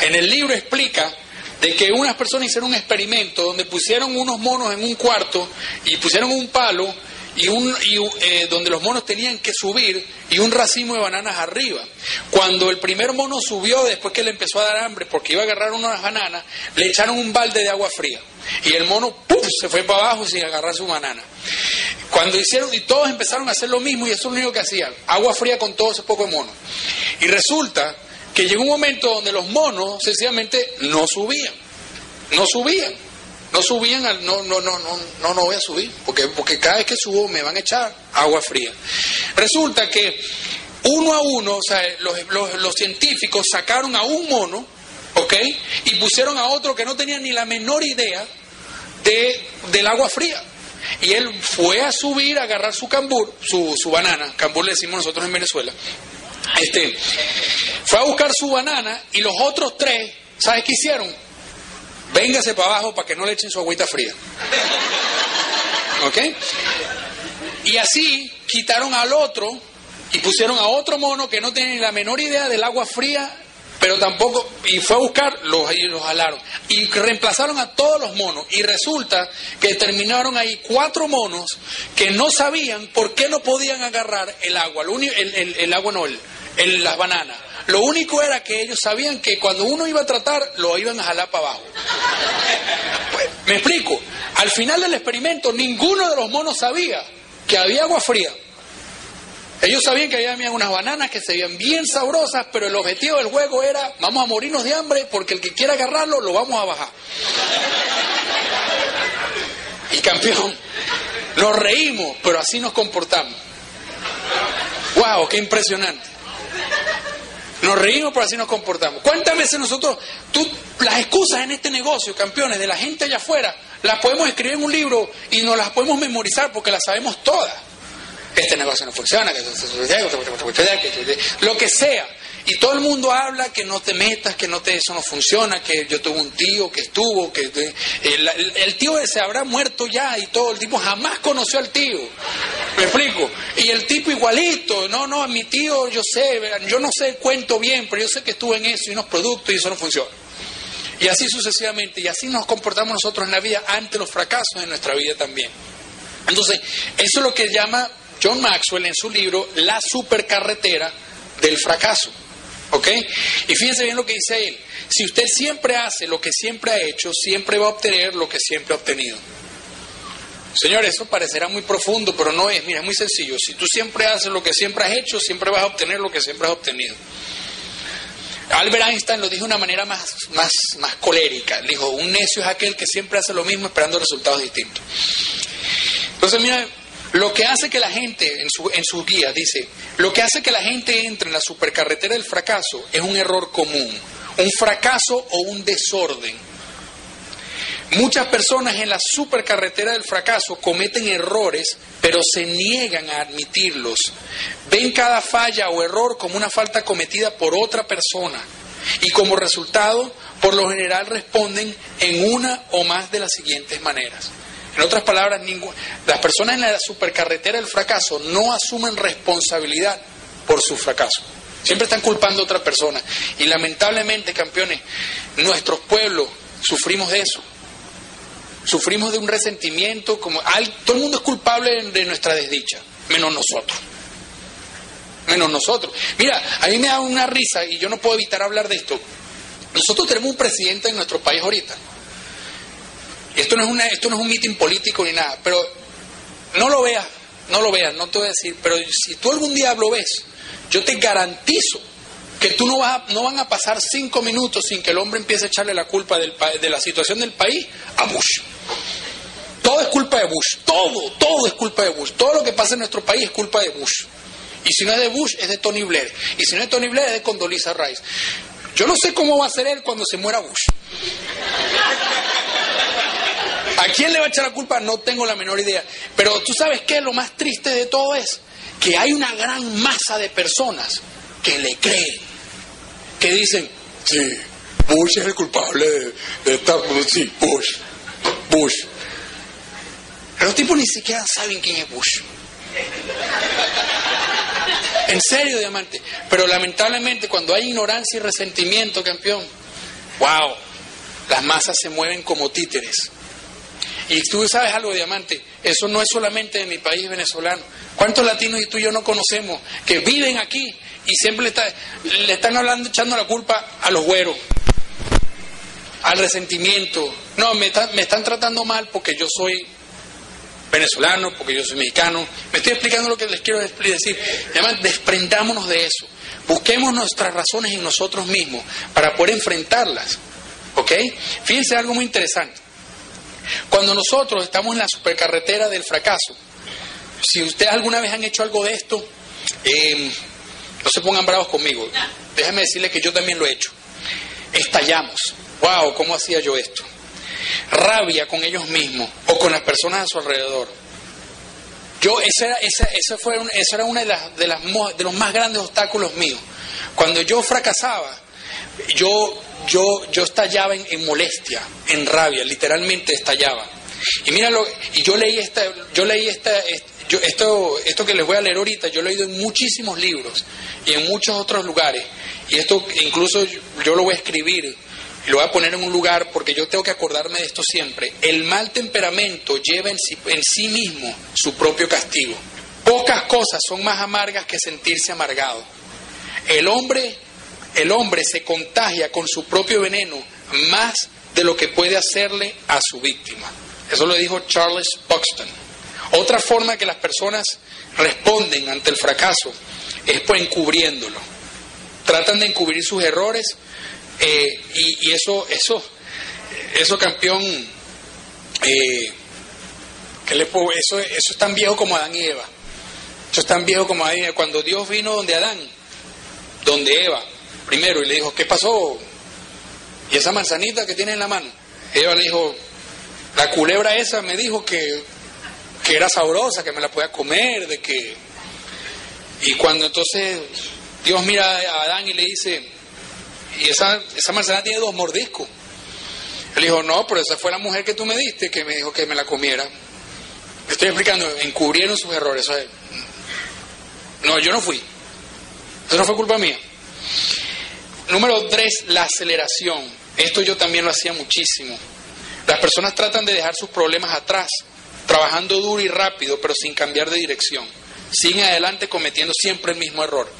En el libro explica de que unas personas hicieron un experimento donde pusieron unos monos en un cuarto y pusieron un palo y, un, eh, donde los monos tenían que subir y un racimo de bananas arriba. Cuando el primer mono subió, después que le empezó a dar hambre porque iba a agarrar unas bananas, le echaron un balde de agua fría. Y el mono ¡puf! se fue para abajo sin agarrar su banana. Cuando hicieron, y todos empezaron a hacer lo mismo, y eso es lo único que hacían, agua fría con todo ese poco de mono. Y resulta que llegó un momento donde los monos sencillamente no subían, no subían no subían al, no, no, no, no, no, no voy a subir, porque, porque cada vez que subo me van a echar agua fría. Resulta que uno a uno, o sea, los, los, científicos sacaron a un mono, ¿ok? Y pusieron a otro que no tenía ni la menor idea de, del agua fría. Y él fue a subir a agarrar su cambur, su, su banana, cambur le decimos nosotros en Venezuela. Este, fue a buscar su banana y los otros tres, ¿sabes qué hicieron? Véngase para abajo para que no le echen su agüita fría. ¿Ok? Y así quitaron al otro y pusieron a otro mono que no tiene ni la menor idea del agua fría, pero tampoco, y fue a buscar, los, y los jalaron. Y reemplazaron a todos los monos. Y resulta que terminaron ahí cuatro monos que no sabían por qué no podían agarrar el agua, el, el, agua no, el, las bananas. Lo único era que ellos sabían que cuando uno iba a tratar, lo iban a jalar para abajo. Pues, me explico. Al final del experimento, ninguno de los monos sabía que había agua fría. Ellos sabían que había unas bananas que se veían bien sabrosas, pero el objetivo del juego era, vamos a morirnos de hambre porque el que quiera agarrarlo lo vamos a bajar. Y campeón, nos reímos, pero así nos comportamos. ¡Wow! ¡Qué impresionante! Nos reímos, pero así nos comportamos. ¿Cuántas veces nosotros, tú, las excusas en este negocio, campeones, de la gente allá afuera, las podemos escribir en un libro y nos las podemos memorizar porque las sabemos todas? Este negocio no funciona, que lo que sea. Y todo el mundo habla que no te metas, que no te, eso no funciona, que yo tuve un tío que estuvo, que el, el, tío ese habrá muerto ya y todo, el tipo jamás conoció al tío. ¿Me explico? Y el tipo igualito, no, no, mi tío yo sé, yo no sé, cuento bien, pero yo sé que estuve en eso y unos productos y eso no funciona. Y así sucesivamente, y así nos comportamos nosotros en la vida ante los fracasos de nuestra vida también. Entonces, eso es lo que llama John Maxwell en su libro La supercarretera del fracaso. ¿Ok? Y fíjense bien lo que dice él. Si usted siempre hace lo que siempre ha hecho, siempre va a obtener lo que siempre ha obtenido. Señor, eso parecerá muy profundo, pero no es. Mira, es muy sencillo. Si tú siempre haces lo que siempre has hecho, siempre vas a obtener lo que siempre has obtenido. Albert Einstein lo dijo de una manera más, más, más colérica. Dijo, un necio es aquel que siempre hace lo mismo esperando resultados distintos. Entonces, mira, lo que hace que la gente, en su, en dice, lo que hace que la gente entre en la supercarretera del fracaso es un error común, un fracaso o un desorden. Muchas personas en la supercarretera del fracaso cometen errores, pero se niegan a admitirlos. Ven cada falla o error como una falta cometida por otra persona y como resultado, por lo general responden en una o más de las siguientes maneras. En otras palabras, las personas en la supercarretera del fracaso no asumen responsabilidad por su fracaso. Siempre están culpando a otra persona. Y lamentablemente, campeones, nuestros pueblos sufrimos de eso. Sufrimos de un resentimiento, como todo el mundo es culpable de nuestra desdicha, menos nosotros. Menos nosotros. Mira, a mí me da una risa y yo no puedo evitar hablar de esto. Nosotros tenemos un presidente en nuestro país ahorita esto no es, una, esto no es un mitin político ni nada, pero no lo veas, no lo veas, no te voy a decir, pero si tú algún día lo ves, yo te garantizo que tú no, vas no van a pasar cinco minutos sin que el hombre empiece a echarle la culpa de la situación del país a Bush. Todo es culpa de Bush, todo, todo es culpa de Bush. Todo lo que pasa en nuestro país es culpa de Bush. Y si no es de Bush, es de Tony Blair. Y si no es Tony Blair, es de Condoleezza Rice. Yo no sé cómo va a ser él cuando se muera Bush. ¿A quién le va a echar la culpa? No tengo la menor idea. Pero tú sabes qué, lo más triste de todo es que hay una gran masa de personas que le creen, que dicen, sí, Bush es el culpable de, estar, sí, Bush, Bush. Los tipos ni siquiera saben quién es Bush. En serio, diamante. Pero lamentablemente cuando hay ignorancia y resentimiento, campeón, wow, las masas se mueven como títeres. Y tú sabes algo, Diamante, eso no es solamente de mi país venezolano. ¿Cuántos latinos y tú y yo no conocemos que viven aquí y siempre le, están hablando, echando la culpa a los güeros, al resentimiento? No, me, me están tratando mal porque yo soy venezolano, porque yo soy mexicano. Me estoy explicando lo que les quiero decir. Además, desprendámonos de eso. Busquemos nuestras razones en nosotros mismos para poder enfrentarlas. ¿Ok? Fíjense algo muy interesante. Cuando nosotros estamos en la supercarretera del fracaso, si ustedes alguna vez han hecho algo de esto, em, no se pongan bravos conmigo. Déjenme decirles que yo también lo he hecho. Estallamos. Wow, ¿cómo hacía yo esto? Rabia con ellos mismos o con las personas a su alrededor. Yo, esa era, esa, fue, esa era una de, las, de, las, de los más grandes obstáculos míos. Cuando yo fracasaba, yo yo, yo estallaba en, molestia, en rabia, literalmente estallaba. Y míralo, y yo leí esta, yo leí esta, yo, esto, esto que les voy a leer ahorita, yo lo he leído en muchísimos libros y en muchos otros lugares. Y esto incluso yo lo voy a escribir y lo voy a poner en un lugar porque yo tengo que acordarme de esto siempre. El mal temperamento lleva en sí, en sí mismo su propio castigo. Pocas cosas son más amargas que sentirse amargado. El hombre el hombre se contagia con su propio veneno más de lo que puede hacerle a su víctima. Eso lo dijo Charles Buxton. Otra forma que las personas responden ante el fracaso es pues encubriéndolo. Tratan de encubrir sus errores eh, y, eso, eso, eso campeón, eh, ¿qué le? Eso, eso es tan viejo como Adán y Eva. Eso es tan viejo como Adán y Eva. Cuando Dios vino donde Adán, donde Eva, primero y le dijo, ¿qué pasó? ¿Y esa manzanita que tiene en la mano? Eva le dijo, la culebra esa me dijo que que era sabrosa, que me la podía comer, de que... Y cuando entonces Dios mira a Adán y le dice, y esa, esa manzana tiene dos mordiscos. Él dijo, no, pero esa fue la mujer que tú me diste que me dijo que me la comiera. Estoy explicando, encubrieron sus errores. No, yo no fui. Eso no fue culpa mía. Número tres, la aceleración. Esto yo también lo hacía muchísimo. Las personas tratan de dejar sus problemas atrás, trabajando duro y rápido, pero sin cambiar de dirección. Siguen adelante cometiendo siempre el mismo error.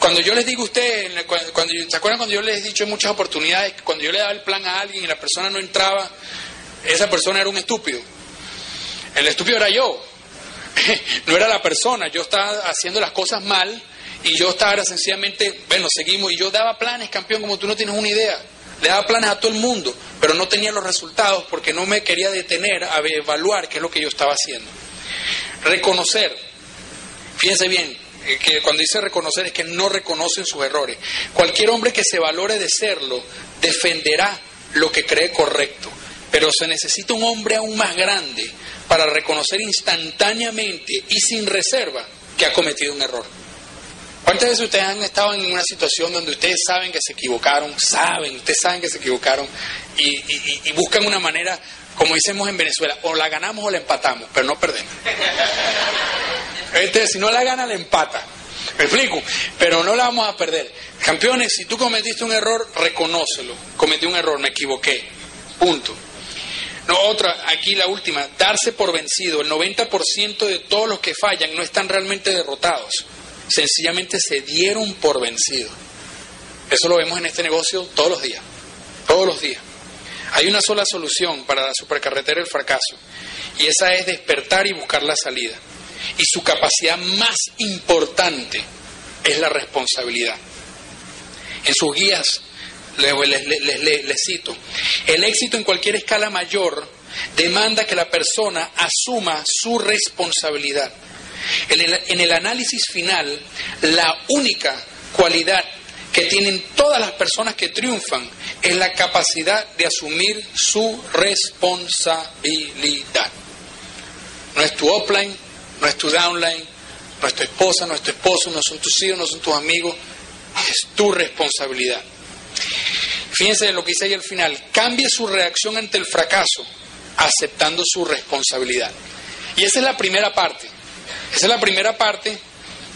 Cuando yo les digo a ustedes, cuando, ¿se acuerdan cuando yo les he dicho en muchas oportunidades que cuando yo le daba el plan a alguien y la persona no entraba, esa persona era un estúpido? El estúpido era yo, *laughs* no era la persona, yo estaba haciendo las cosas mal y yo estaba sencillamente, bueno, seguimos, y yo daba planes, campeón, como tú no tienes una idea. Le daba planes a todo el mundo, pero no tenía los resultados porque no me quería detener a evaluar qué es lo que yo estaba haciendo. Reconocer, fíjense bien, eh, que cuando dice reconocer es que no reconocen sus errores. Cualquier hombre que se valore de serlo defenderá lo que cree correcto, pero se necesita un hombre aún más grande para reconocer instantáneamente y sin reserva que ha cometido un error. ¿Cuántas veces ustedes han estado en una situación donde ustedes saben que se equivocaron, saben, ustedes saben que se equivocaron y, buscan una manera, como decimos en Venezuela, o la ganamos o la empatamos, pero no perdemos? Este, si no la gana, la empata. ¿Me explico? Pero no la vamos a perder. Campeones, si tú cometiste un error, reconócelo. Cometí un error, me equivoqué. Punto. No, otra, aquí la última, darse por vencido. El 90% de todos los que fallan no están realmente derrotados. Sencillamente se dieron por vencido. Eso lo vemos en este negocio todos los días. Todos los días. Hay una sola solución para la supercarretera del fracaso. Y esa es despertar y buscar la salida. Y su capacidad más importante es la responsabilidad. En sus guías les, cito, el éxito en cualquier escala mayor demanda que la persona asuma su responsabilidad. En el, análisis final, la única cualidad que tienen todas las personas que triunfan es la capacidad de asumir su responsabilidad. No es tu offline, no es tu downline, no es tu esposa, no es tu esposo, no son tus hijos, no son tus amigos, es tu responsabilidad. Fíjense en lo que dice ahí al final, cambie su reacción ante el fracaso aceptando su responsabilidad. Y esa es la primera parte. Esa es la primera parte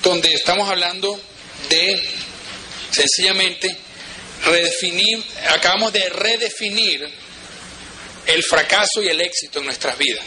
donde estamos hablando de sencillamente acabamos de redefinir el fracaso y el éxito en nuestras vidas.